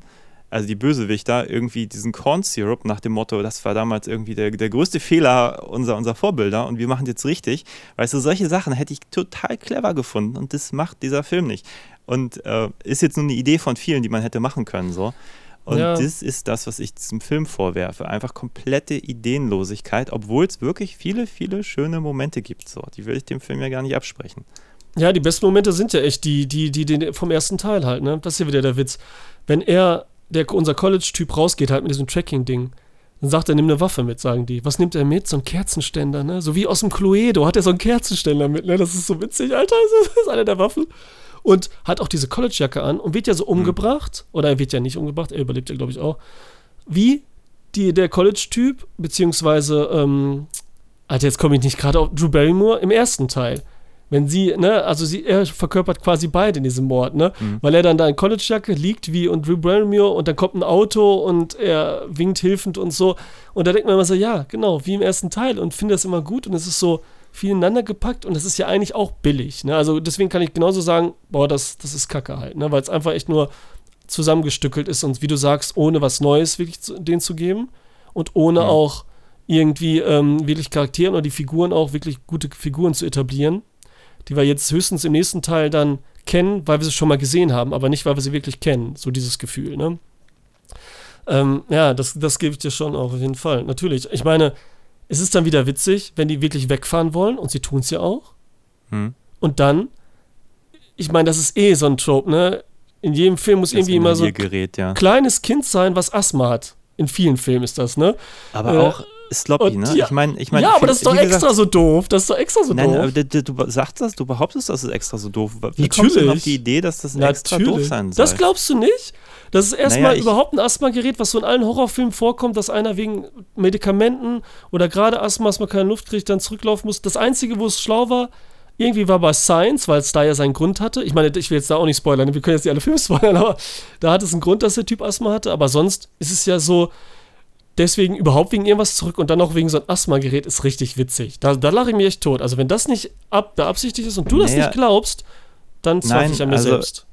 also die Bösewichter, irgendwie diesen Corn Syrup nach dem Motto, das war damals irgendwie der, der größte Fehler unserer, unserer Vorbilder und wir machen jetzt richtig. Weißt du, solche Sachen hätte ich total clever gefunden und das macht dieser Film nicht. Und äh, ist jetzt nur eine Idee von vielen, die man hätte machen können, so. Und Ja. das ist das, was ich diesem Film vorwerfe. Einfach komplette Ideenlosigkeit, obwohl es wirklich viele, viele schöne Momente gibt. So. Die will ich dem Film ja gar nicht absprechen. Ja, die besten Momente sind ja echt die, die, die, die vom ersten Teil halt, ne? Das ist ja wieder der Witz. Wenn er, der, unser College-Typ rausgeht halt mit diesem Tracking-Ding, dann sagt er, nimm eine Waffe mit, sagen die. Was nimmt er mit? So ein Kerzenständer, ne? So wie aus dem Cluedo hat er so einen Kerzenständer mit, ne? Das ist so witzig, Alter. Das ist einer der Waffen. Und hat auch diese College-Jacke an und wird ja so umgebracht. Oder er wird ja nicht umgebracht, er überlebt ja, glaube ich, auch. Wie die, der College-Typ, beziehungsweise, ähm, Alter, jetzt komme ich nicht gerade auf Drew Barrymore im ersten Teil. Wenn sie, ne, also sie, er verkörpert quasi beide in diesem Mord, ne? Weil er dann da in Collegejacke liegt wie und Drew Barrymore und dann kommt ein Auto und er winkt hilfend und so. Und da denkt man immer so, ja, genau, wie im ersten Teil und finde das immer gut und es ist so viel ineinander gepackt und es ist ja eigentlich auch billig, ne? Also deswegen kann ich genauso sagen, boah, das, das ist Kacke halt, ne? Weil es einfach echt nur zusammengestückelt ist und wie du sagst, ohne was Neues wirklich zu, denen zu geben und ohne auch irgendwie ähm, wirklich Charakteren oder die Figuren auch wirklich gute Figuren zu etablieren, die wir jetzt höchstens im nächsten Teil dann kennen, weil wir sie schon mal gesehen haben, aber nicht, weil wir sie wirklich kennen. So dieses Gefühl, ne? Ähm, ja, das, das gebe ich dir schon auch auf jeden Fall. Natürlich. Ich meine, es ist dann wieder witzig, wenn die wirklich wegfahren wollen und sie tun es ja auch. Hm. Und dann, ich meine, das ist eh so ein Trope, ne? In jedem Film muss Das irgendwie immer so ein ja. kleines Kind sein, was Asthma hat. In vielen Filmen ist das, ne? Aber Äh, auch sloppy, und ne? ja- ich meine, ich meine, ja, aber das ist doch wie gesagt, extra so doof. Das ist doch extra so Nein, doof. aber du, du, sagst das, du behauptest, das ist extra so doof. Wie kommst du denn Natürlich. auf die Idee, dass das extra doof sein soll? Das glaubst du nicht? Das ist erstmal Naja, überhaupt ein Asthma-Gerät, was so in allen Horrorfilmen vorkommt, dass einer wegen Medikamenten oder gerade Asthma, dass man keine Luft kriegt, dann zurücklaufen muss. Das Einzige, wo es schlau war, irgendwie war bei Science, weil es da ja seinen Grund hatte. Ich meine, ich will jetzt da auch nicht spoilern, wir können jetzt nicht alle Filme spoilern, aber da hat es einen Grund, dass der Typ Asthma hatte. Aber sonst ist es ja so, deswegen überhaupt wegen irgendwas zurück und dann auch wegen so einem Asthma-Gerät ist richtig witzig. Da, da lache ich mich echt tot. Also wenn das nicht ab, beabsichtigt ist und du das Naja. nicht glaubst, dann zweifle ich an mir also- selbst.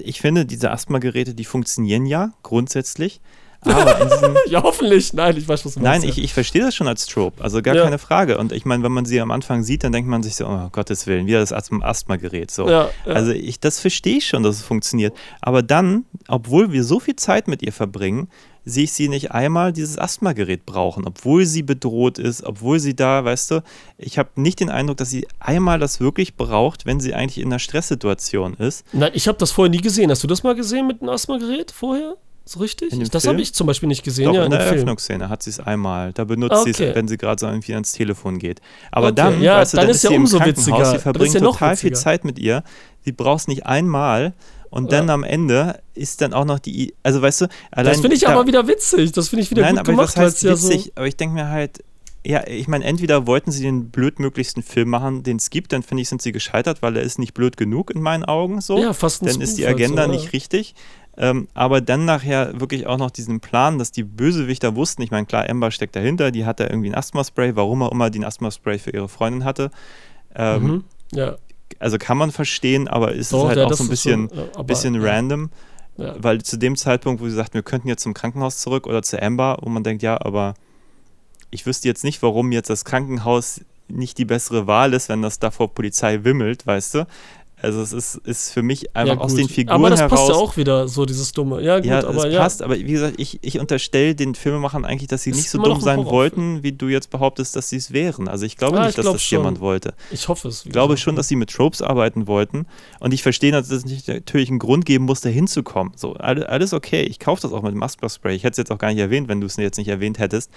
ich finde, diese Asthma-Geräte, die funktionieren ja grundsätzlich. Diesem, Ja, hoffentlich. Nein, ich weiß, was du Nein, ich, ich verstehe das schon als Trope, also gar Ja. keine Frage. Und ich meine, wenn man sie am Anfang sieht, dann denkt man sich so, oh Gottes Willen, wieder das Asthma- Asthma-Gerät. So. Ja, ja. Also ich, das verstehe ich schon, dass es funktioniert. Aber dann, obwohl wir so viel Zeit mit ihr verbringen, sehe ich sie nicht einmal dieses Asthma-Gerät brauchen, obwohl sie bedroht ist, obwohl sie da, weißt du, ich habe nicht den Eindruck, dass sie einmal das wirklich braucht, wenn sie eigentlich in einer Stresssituation ist. Nein, ich habe das vorher nie gesehen. Hast du das mal gesehen mit einem Asthma-Gerät vorher? So richtig? Das habe ich zum Beispiel nicht gesehen, Doch, ja, in in der. Eröffnungsszene hat sie es einmal. Da benutzt sie Okay. es, wenn sie gerade so irgendwie ans Telefon geht. Aber Okay, dann, ja, weißt du, dann dann ist ist ja sie im umso witziger. sie verbringt ja noch total viel witziger. Zeit mit ihr. Sie braucht es nicht einmal. Und dann Ja. am Ende ist dann auch noch die, also weißt du, allein Das finde ich da, aber wieder witzig. Das finde ich wieder Nein, gut aber gemacht. das heißt weil's ja so, witzig, aber ich denke mir halt, ja, ich meine, entweder wollten sie den blödmöglichsten Film machen, den es gibt, dann finde ich, sind sie gescheitert, weil er ist nicht blöd genug in meinen Augen so. ja, fast dann ist die halt Agenda so, nicht richtig. Ähm, aber dann nachher wirklich auch noch diesen Plan, dass die Bösewichter wussten, ich meine, klar, Amber steckt dahinter, die hatte irgendwie ein Asthma-Spray, warum auch immer die ein Asthma-Spray für ihre Freundin hatte. Ähm, Mhm. Ja, Also kann man verstehen, aber ist Doch, es halt ja, auch so ein ist schon, bisschen, ja, aber, bisschen random, Ja. weil zu dem Zeitpunkt, wo sie sagt, wir könnten jetzt zum Krankenhaus zurück oder zu Amber, wo man denkt, ja, aber ich wüsste jetzt nicht, warum jetzt das Krankenhaus nicht die bessere Wahl ist, wenn das da vor Polizei wimmelt, weißt du? Also es ist, ist für mich einfach ja, aus den Figuren Aber das heraus. passt ja auch wieder, so dieses Dumme. Ja, gut, ja, aber es ja. passt, aber wie gesagt, ich, ich unterstelle den Filmemachern eigentlich, dass sie Ist nicht so dumm ein sein wollten, wie du jetzt behauptest, dass sie es wären. Also ich glaube Ah, nicht, ich dass glaub das schon. jemand wollte. Ich hoffe es. Ich glaube schon, dass sie mit Tropes arbeiten wollten. Und ich verstehe, dass es nicht natürlich einen Grund geben muss, da hinzukommen. So, alles, okay. Ich kaufe das auch mit dem Asper-Spray. Ich hätte es jetzt auch gar nicht erwähnt, wenn du es jetzt nicht erwähnt hättest.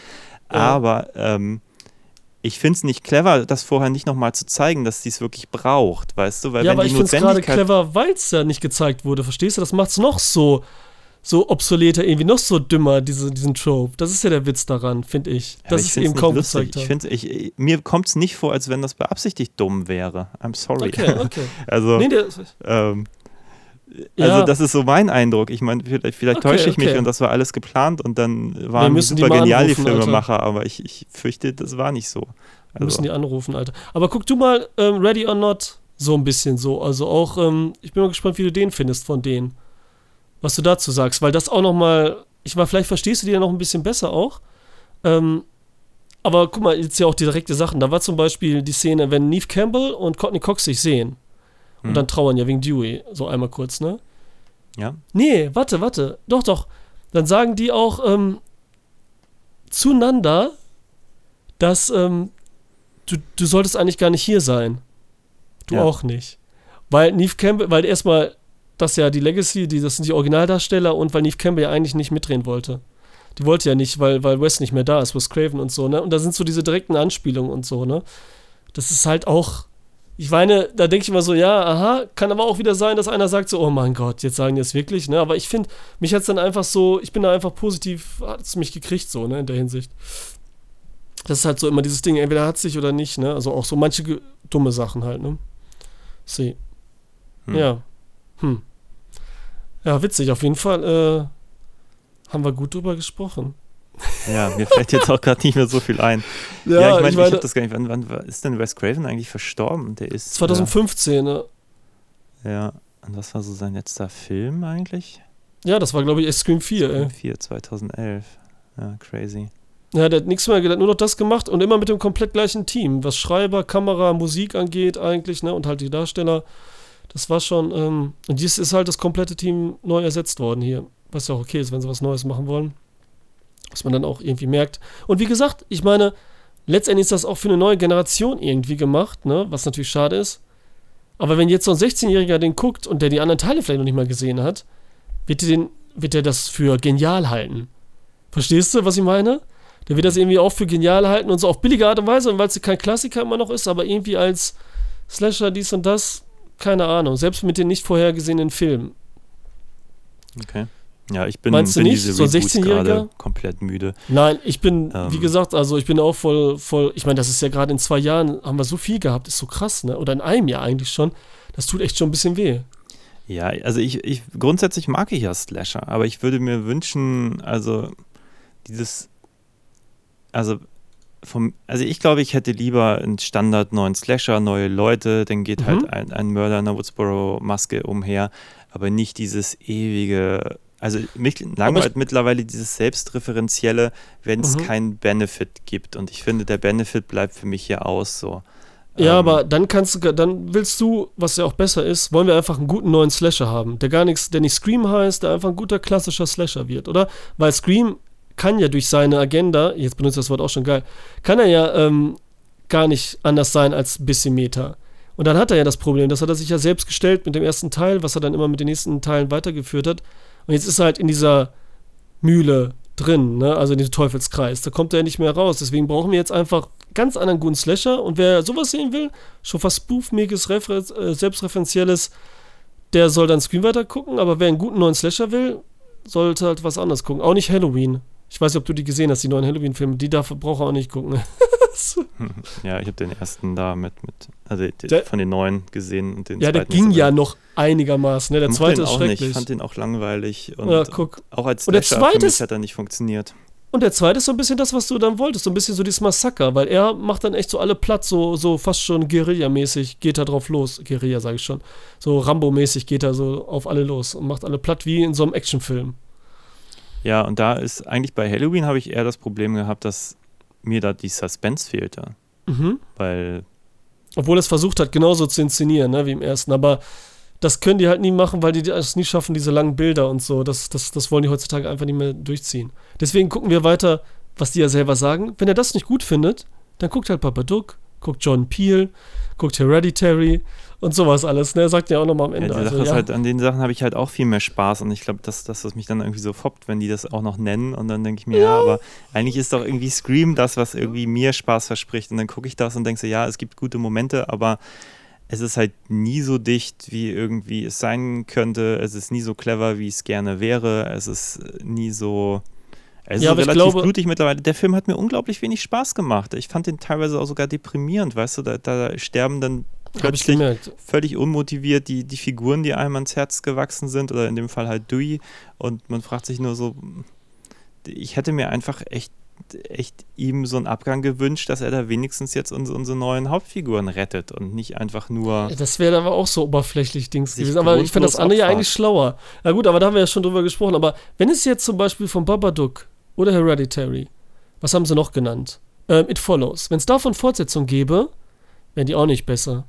Ja. Aber ähm, ich finde es nicht clever, das vorher nicht nochmal zu zeigen, dass sie es wirklich braucht, weißt du? Weil ja, wenn aber die ich finde es gerade clever, weil es ja nicht gezeigt wurde. Verstehst du? Das macht es noch so, so obsoleter, irgendwie noch so dümmer, diese, diesen Trope. Das ist ja der Witz daran, finde ich. Ja, Dass ich es eben kaum lustig. gezeigt Ich hat. find's, ich, ich, mir kommt es nicht vor, als wenn das beabsichtigt dumm wäre. I'm sorry. Okay, okay. also, Nee, der, ähm, Ja. also das ist so mein Eindruck. Ich meine, vielleicht, vielleicht Okay, täusche ich mich okay. und das war alles geplant und dann waren die die super mal genial, die anrufen, Alter. Filmemacher, aber ich, ich fürchte, das war nicht so. Wir müssen Also, die anrufen, Alter. Aber guck du mal ähm, Ready or Not so ein bisschen so. Also auch, ähm, ich bin mal gespannt, wie du den findest von denen. Was du dazu sagst, weil das auch noch mal, ich meine, vielleicht verstehst du die ja noch ein bisschen besser auch. Ähm, aber guck mal, jetzt ja auch die direkte Sachen. Da war zum Beispiel die Szene, wenn Neve Campbell und Courtney Cox sich sehen und Hm. dann trauern ja wegen Dewey, so einmal kurz, ne? ja, Nee, warte, warte. Doch, doch. Dann sagen die auch ähm, zueinander, dass ähm, du, du solltest eigentlich gar nicht hier sein. Du Ja. auch nicht. Weil Neve Campbell, weil erstmal das ja die Legacy, die, das sind die Originaldarsteller und weil Neve Campbell ja eigentlich nicht mitdrehen wollte. Die wollte ja nicht, weil, weil Wes nicht mehr da ist, Wes Craven und so, ne? Und da sind so diese direkten Anspielungen und so, ne? Das ist halt auch. Ich meine, da denke ich immer so, ja, aha, kann aber auch wieder sein, dass einer sagt so, oh mein Gott, jetzt sagen die es wirklich, ne? Aber ich finde, mich hat es dann einfach so, ich bin da einfach positiv, hat es mich gekriegt, so, ne, in der Hinsicht. Das ist halt so immer dieses Ding, entweder hat sich oder nicht, ne? Also auch so manche dumme Sachen halt, ne? See. Hm. Ja. Hm. Ja, witzig, auf jeden Fall, äh, haben wir gut drüber gesprochen. Ja, mir fällt jetzt auch gerade nicht mehr so viel ein. Ja, ich, mein, ich habe das gar nicht. Wann, wann ist denn Wes Craven eigentlich verstorben? Der ist. 2015, ne? Äh, ja, und was war so sein letzter Film eigentlich? Ja, das war, glaube ich, Scream 4, ey. 4, 2011. Ja, crazy. Ja, der hat nichts mehr, der hat nur noch das gemacht und immer mit dem komplett gleichen Team, was Schreiber, Kamera, Musik angeht eigentlich, ne, und halt die Darsteller. Das war schon, ähm, und dies ist halt das komplette Team neu ersetzt worden hier, was ja auch okay ist, wenn sie was Neues machen wollen. Was man dann auch irgendwie merkt. Und wie gesagt, ich meine, letztendlich ist das auch für eine neue Generation irgendwie gemacht, ne, was natürlich schade ist. Aber wenn jetzt so ein 16-Jähriger den guckt und der die anderen Teile vielleicht noch nicht mal gesehen hat, wird den, wird der das für genial halten. Verstehst du, was ich meine? Der wird das irgendwie auch für genial halten und so auf billige Art und Weise, weil es kein Klassiker immer noch ist, aber irgendwie als Slasher dies und das, keine Ahnung, selbst mit den nicht vorhergesehenen Filmen. Okay. Ja, ich bin, Meinst du bin nicht? diese So ein Reboots 16-Jähriger? gerade komplett müde. Nein, ich bin, Ähm. wie gesagt, also ich bin auch voll, voll, ich meine, das ist ja gerade in zwei Jahren, haben wir so viel gehabt, ist so krass, ne? Oder in einem Jahr eigentlich schon. Das tut echt schon ein bisschen weh. Ja, also ich, ich grundsätzlich mag ich ja Slasher, aber ich würde mir wünschen, also dieses, also vom, also ich glaube, ich hätte lieber einen Standard neuen Slasher, neue Leute, dann geht Mhm. halt ein, ein Mörder in einer Woodsboro-Maske umher, aber nicht dieses ewige, also mich langweilt mittlerweile dieses selbstreferenzielle, wenn es Mhm. keinen Benefit gibt und ich finde, der Benefit bleibt für mich hier aus so. Ja, Ähm, aber dann kannst du, dann willst du, was ja auch besser ist, wollen wir einfach einen guten neuen Slasher haben, der gar nichts, der nicht Scream heißt, der einfach ein guter klassischer Slasher wird, oder? Weil Scream kann ja durch seine Agenda, jetzt benutzt das Wort auch schon geil, kann er ja ähm, gar nicht anders sein als ein bisschen Meta. Und dann hat er ja das Problem, das hat er sich ja selbst gestellt mit dem ersten Teil, was er dann immer mit den nächsten Teilen weitergeführt hat. Und jetzt ist er halt in dieser Mühle drin, ne? also in diesem Teufelskreis. Da kommt er ja nicht mehr raus. Deswegen brauchen wir jetzt einfach ganz anderen guten Slasher. Und wer sowas sehen will, schon fast spoofmäßiges, äh, selbstreferenzielles, der soll dann Screen weiter gucken. Aber wer einen guten neuen Slasher will, sollte halt was anderes gucken. Auch nicht Halloween. Ich weiß nicht, ob du die gesehen hast, die neuen Halloween-Filme. Die darf, braucht er auch nicht gucken. Ja, ich habe den ersten da mit, mit also Der- von den neuen gesehen und den ja, der ging ja noch einigermaßen. Ne? Der zweite ist auch nicht. schrecklich. Ich fand den auch langweilig und ja, guck. auch als Und der zweite für mich ist- hat er nicht funktioniert. Und der zweite ist so ein bisschen das, was du dann wolltest, so ein bisschen so dieses Massaker, weil er macht dann echt so alle platt, so, so fast schon Guerilla-mäßig geht er drauf los. Guerilla, sage ich schon. So Rambo-mäßig geht er so auf alle los und macht alle platt wie in so einem Actionfilm. Ja, und da ist eigentlich bei Halloween habe ich eher das Problem gehabt, dass mir da die Suspense fehlte, Mhm. weil Obwohl es versucht hat, genauso zu inszenieren, ne, wie im ersten. Aber das können die halt nie machen, weil die es nie schaffen, diese langen Bilder und so. Das, das, das wollen die heutzutage einfach nicht mehr durchziehen. Deswegen gucken wir weiter, was die ja selber sagen. Wenn er das nicht gut findet, dann guckt halt Babadook, guckt John Peel, guckt Hereditary und sowas alles. Ne? Er sagt ja auch nochmal am Ende. Ja, die also, ja. halt, an den Sachen habe ich halt auch viel mehr Spaß und ich glaube, dass, dass das mich dann irgendwie so foppt, wenn die das auch noch nennen und dann denke ich mir, ja. aber eigentlich ist doch irgendwie Scream das, was irgendwie mir Spaß verspricht und dann gucke ich das und denke so, ja, es gibt gute Momente, aber es ist halt nie so dicht, wie irgendwie es sein könnte. Es ist nie so clever, wie es gerne wäre. Es ist nie so. Es Ja, ist aber ich relativ glaube- blutig mittlerweile. Der Film hat mir unglaublich wenig Spaß gemacht. Ich fand den teilweise auch sogar deprimierend, weißt du, da, da sterben dann ich plötzlich völlig unmotiviert die, die Figuren, die einem ans Herz gewachsen sind, oder in dem Fall halt Dewey. Und man fragt sich nur so, ich hätte mir einfach echt, echt ihm so einen Abgang gewünscht, dass er da wenigstens jetzt unsere, unsere neuen Hauptfiguren rettet und nicht einfach nur. Das wäre aber auch so oberflächlich Dings gewesen. Aber ich finde das andere ja eigentlich schlauer. Na gut, aber da haben wir ja schon drüber gesprochen. Aber wenn es jetzt zum Beispiel von Babadook oder Hereditary, was haben sie noch genannt? Ähm, It Follows. Wenn es davon Fortsetzung gäbe, wären die auch nicht besser.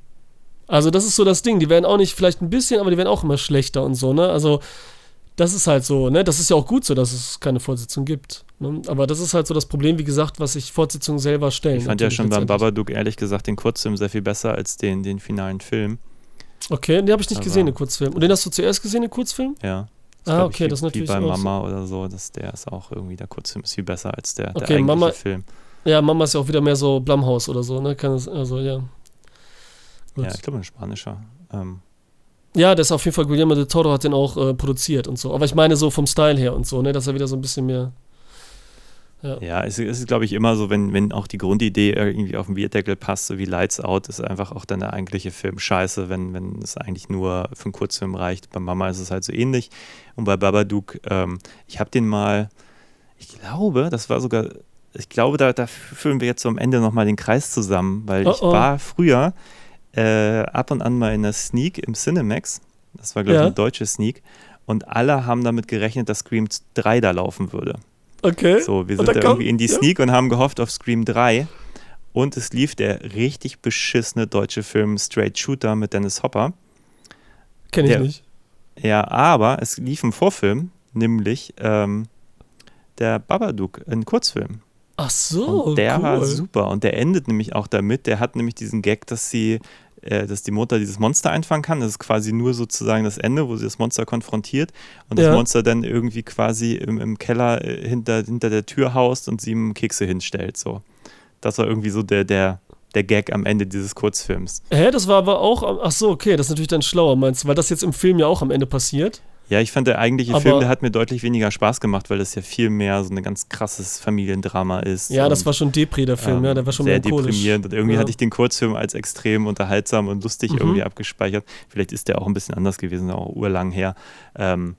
Also das ist so das Ding. Die werden auch nicht vielleicht ein bisschen, aber die werden auch immer schlechter und so, ne? Also das ist halt so, ne? Das ist ja auch gut so, dass es keine Fortsetzung gibt. Ne? Aber das ist halt so das Problem, wie gesagt, was sich Fortsetzungen selber stellen. Ich fand ja schon beim letztendlich. Babadook ehrlich gesagt den Kurzfilm sehr viel besser als den, den finalen Film. Okay, den habe ich nicht Aber- gesehen, den Kurzfilm. Und den hast du zuerst gesehen, den Kurzfilm? Ja. Ah, okay, wie, das ist wie natürlich bei auch so. Mama oder so, dass der ist auch irgendwie der Kurzfilm ist viel besser als der, der Okay, eigentliche Mama- Film. Ja, Mama ist ja auch wieder mehr so Blumhaus oder so, ne? Es, also, ja. Gut. Ja, ich glaube ein spanischer. Ähm, Ja, das ist auf jeden Fall, Guillermo del Toro hat den auch äh, produziert und so. Aber ich meine so vom Style her und so, ne? Dass er wieder so ein bisschen mehr. Ja, es es ist, glaube ich, immer so, wenn, wenn auch die Grundidee irgendwie auf den Bierdeckel passt, so wie Lights Out, ist einfach auch dann der eigentliche Film scheiße, wenn, wenn es eigentlich nur für einen Kurzfilm reicht. Bei Mama ist es halt so ähnlich. Und bei Babadook, ähm, ich habe den mal, ich glaube, das war sogar, ich glaube, da, da führen wir jetzt so am Ende nochmal den Kreis zusammen, weil Oh, ich oh. war früher äh, ab und an mal in der Sneak im Cinemax. Das war, glaube ich, Ja. eine deutsche Sneak. Und alle haben damit gerechnet, dass Scream 3 da laufen würde. Okay. So, wir sind da irgendwie in die ja. Sneak und haben gehofft auf Scream 3. Und es lief der richtig beschissene deutsche Film Straight Shooter mit Dennis Hopper. Kenn ich der- nicht. Ja, aber es lief ein Vorfilm, nämlich ähm, der Babadook, ein Kurzfilm. Ach so, und der cool. war super. Und der endet nämlich auch damit. Der hat nämlich diesen Gag, dass sie, äh, dass die Mutter dieses Monster einfangen kann. Das ist quasi nur sozusagen das Ende, wo sie das Monster konfrontiert und das Ja. Monster dann irgendwie quasi im, im Keller äh, hinter, hinter der Tür haust und sie ihm Kekse hinstellt. So. Das war irgendwie so der, der, der Gag am Ende dieses Kurzfilms. Hä, das war aber auch. Ach so, okay, das ist natürlich dann schlauer, meinst du? Weil das jetzt im Film ja auch am Ende passiert. Ja, ich fand der eigentliche Aber- Film, der hat mir deutlich weniger Spaß gemacht, weil das ja viel mehr so ein ganz krasses Familiendrama ist. Ja, das und, war schon Depri, der Film, ähm, ja, der war schon sehr deprimierend. Und irgendwie Ja. hatte ich den Kurzfilm als extrem unterhaltsam und lustig Mhm. irgendwie abgespeichert. Vielleicht ist der auch ein bisschen anders gewesen, auch urlang her. Ähm,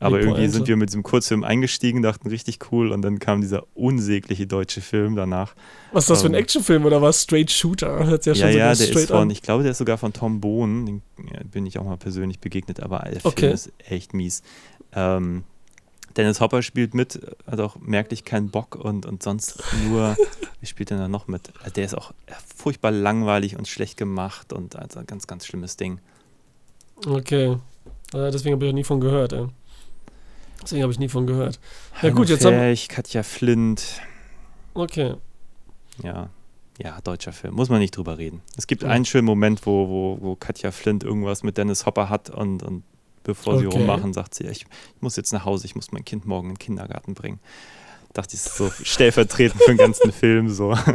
aber irgendwie Pointe. sind wir mit diesem Kurzfilm eingestiegen, dachten richtig cool und dann kam dieser unsägliche deutsche Film danach. Was ist das für ein ähm, Actionfilm oder was? Straight Shooter? Hört ja Ja, schon ja, so der straight ist von, an. ich glaube, der ist sogar von Tom Bohn, den ja, bin ich auch mal persönlich begegnet, aber der Okay. Film ist echt mies. Ähm, Dennis Hopper spielt mit, hat auch merklich keinen Bock und, und sonst nur, wie spielt denn da noch mit? Also Der ist auch furchtbar langweilig und schlecht gemacht und also ein ganz, ganz schlimmes Ding. Okay. Äh, deswegen habe ich auch nie von gehört, ey. Deswegen habe ich nie von gehört. Ja gut, jetzt haben Ferch, Katja Flint, Okay. ja. Ja, deutscher Film, muss man nicht drüber reden. Es gibt Ja. einen schönen Moment, wo, wo, wo Katja Flint irgendwas mit Dennis Hopper hat und, und bevor sie Okay. rummachen, sagt sie, ich, ich muss jetzt nach Hause, ich muss mein Kind morgen in den Kindergarten bringen. Dachte ich, das ist so stellvertretend für den ganzen Film so.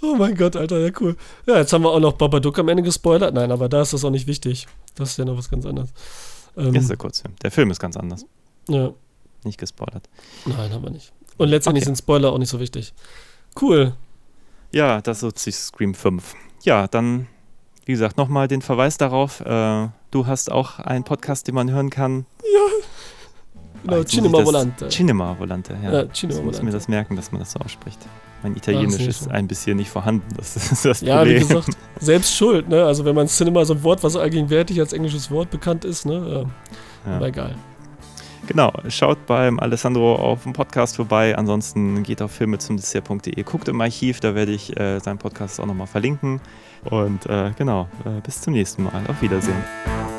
Oh mein Gott, Alter, ja cool. Ja, jetzt haben wir auch noch Babadook am Ende gespoilert. Nein, aber da ist das auch nicht wichtig. Das ist ja noch was ganz anderes. Ähm, Das ist der Kurzfilm. Der Film ist ganz anders. ja. Nicht gespoilert. Nein, haben wir nicht. Und letztendlich Okay. sind Spoiler auch nicht so wichtig. Cool. Ja, das ist sich Scream 5. Ja, dann, wie gesagt, nochmal den Verweis darauf. Äh, du hast auch einen Podcast, den man hören kann. Genau, Cinema Volante. Cinema Volante, ja. Ja, Cinema ich muss mir Volante. das merken, dass man das so ausspricht. Mein Italienisch nicht ist so. ein bisschen nicht vorhanden. Das ist das Ja, wie Problem. gesagt, selbst schuld, ne? Also wenn man Cinema so ein Wort, was allgegenwärtig als englisches Wort bekannt ist, ne? Ja, Ja. Aber egal. Genau, schaut beim Alessandro auf dem Podcast vorbei. Ansonsten geht auf filme zum Dessert.de. Guckt im Archiv, da werde ich äh, seinen Podcast auch nochmal verlinken. Und äh, genau, äh, bis zum nächsten Mal. Auf Wiedersehen.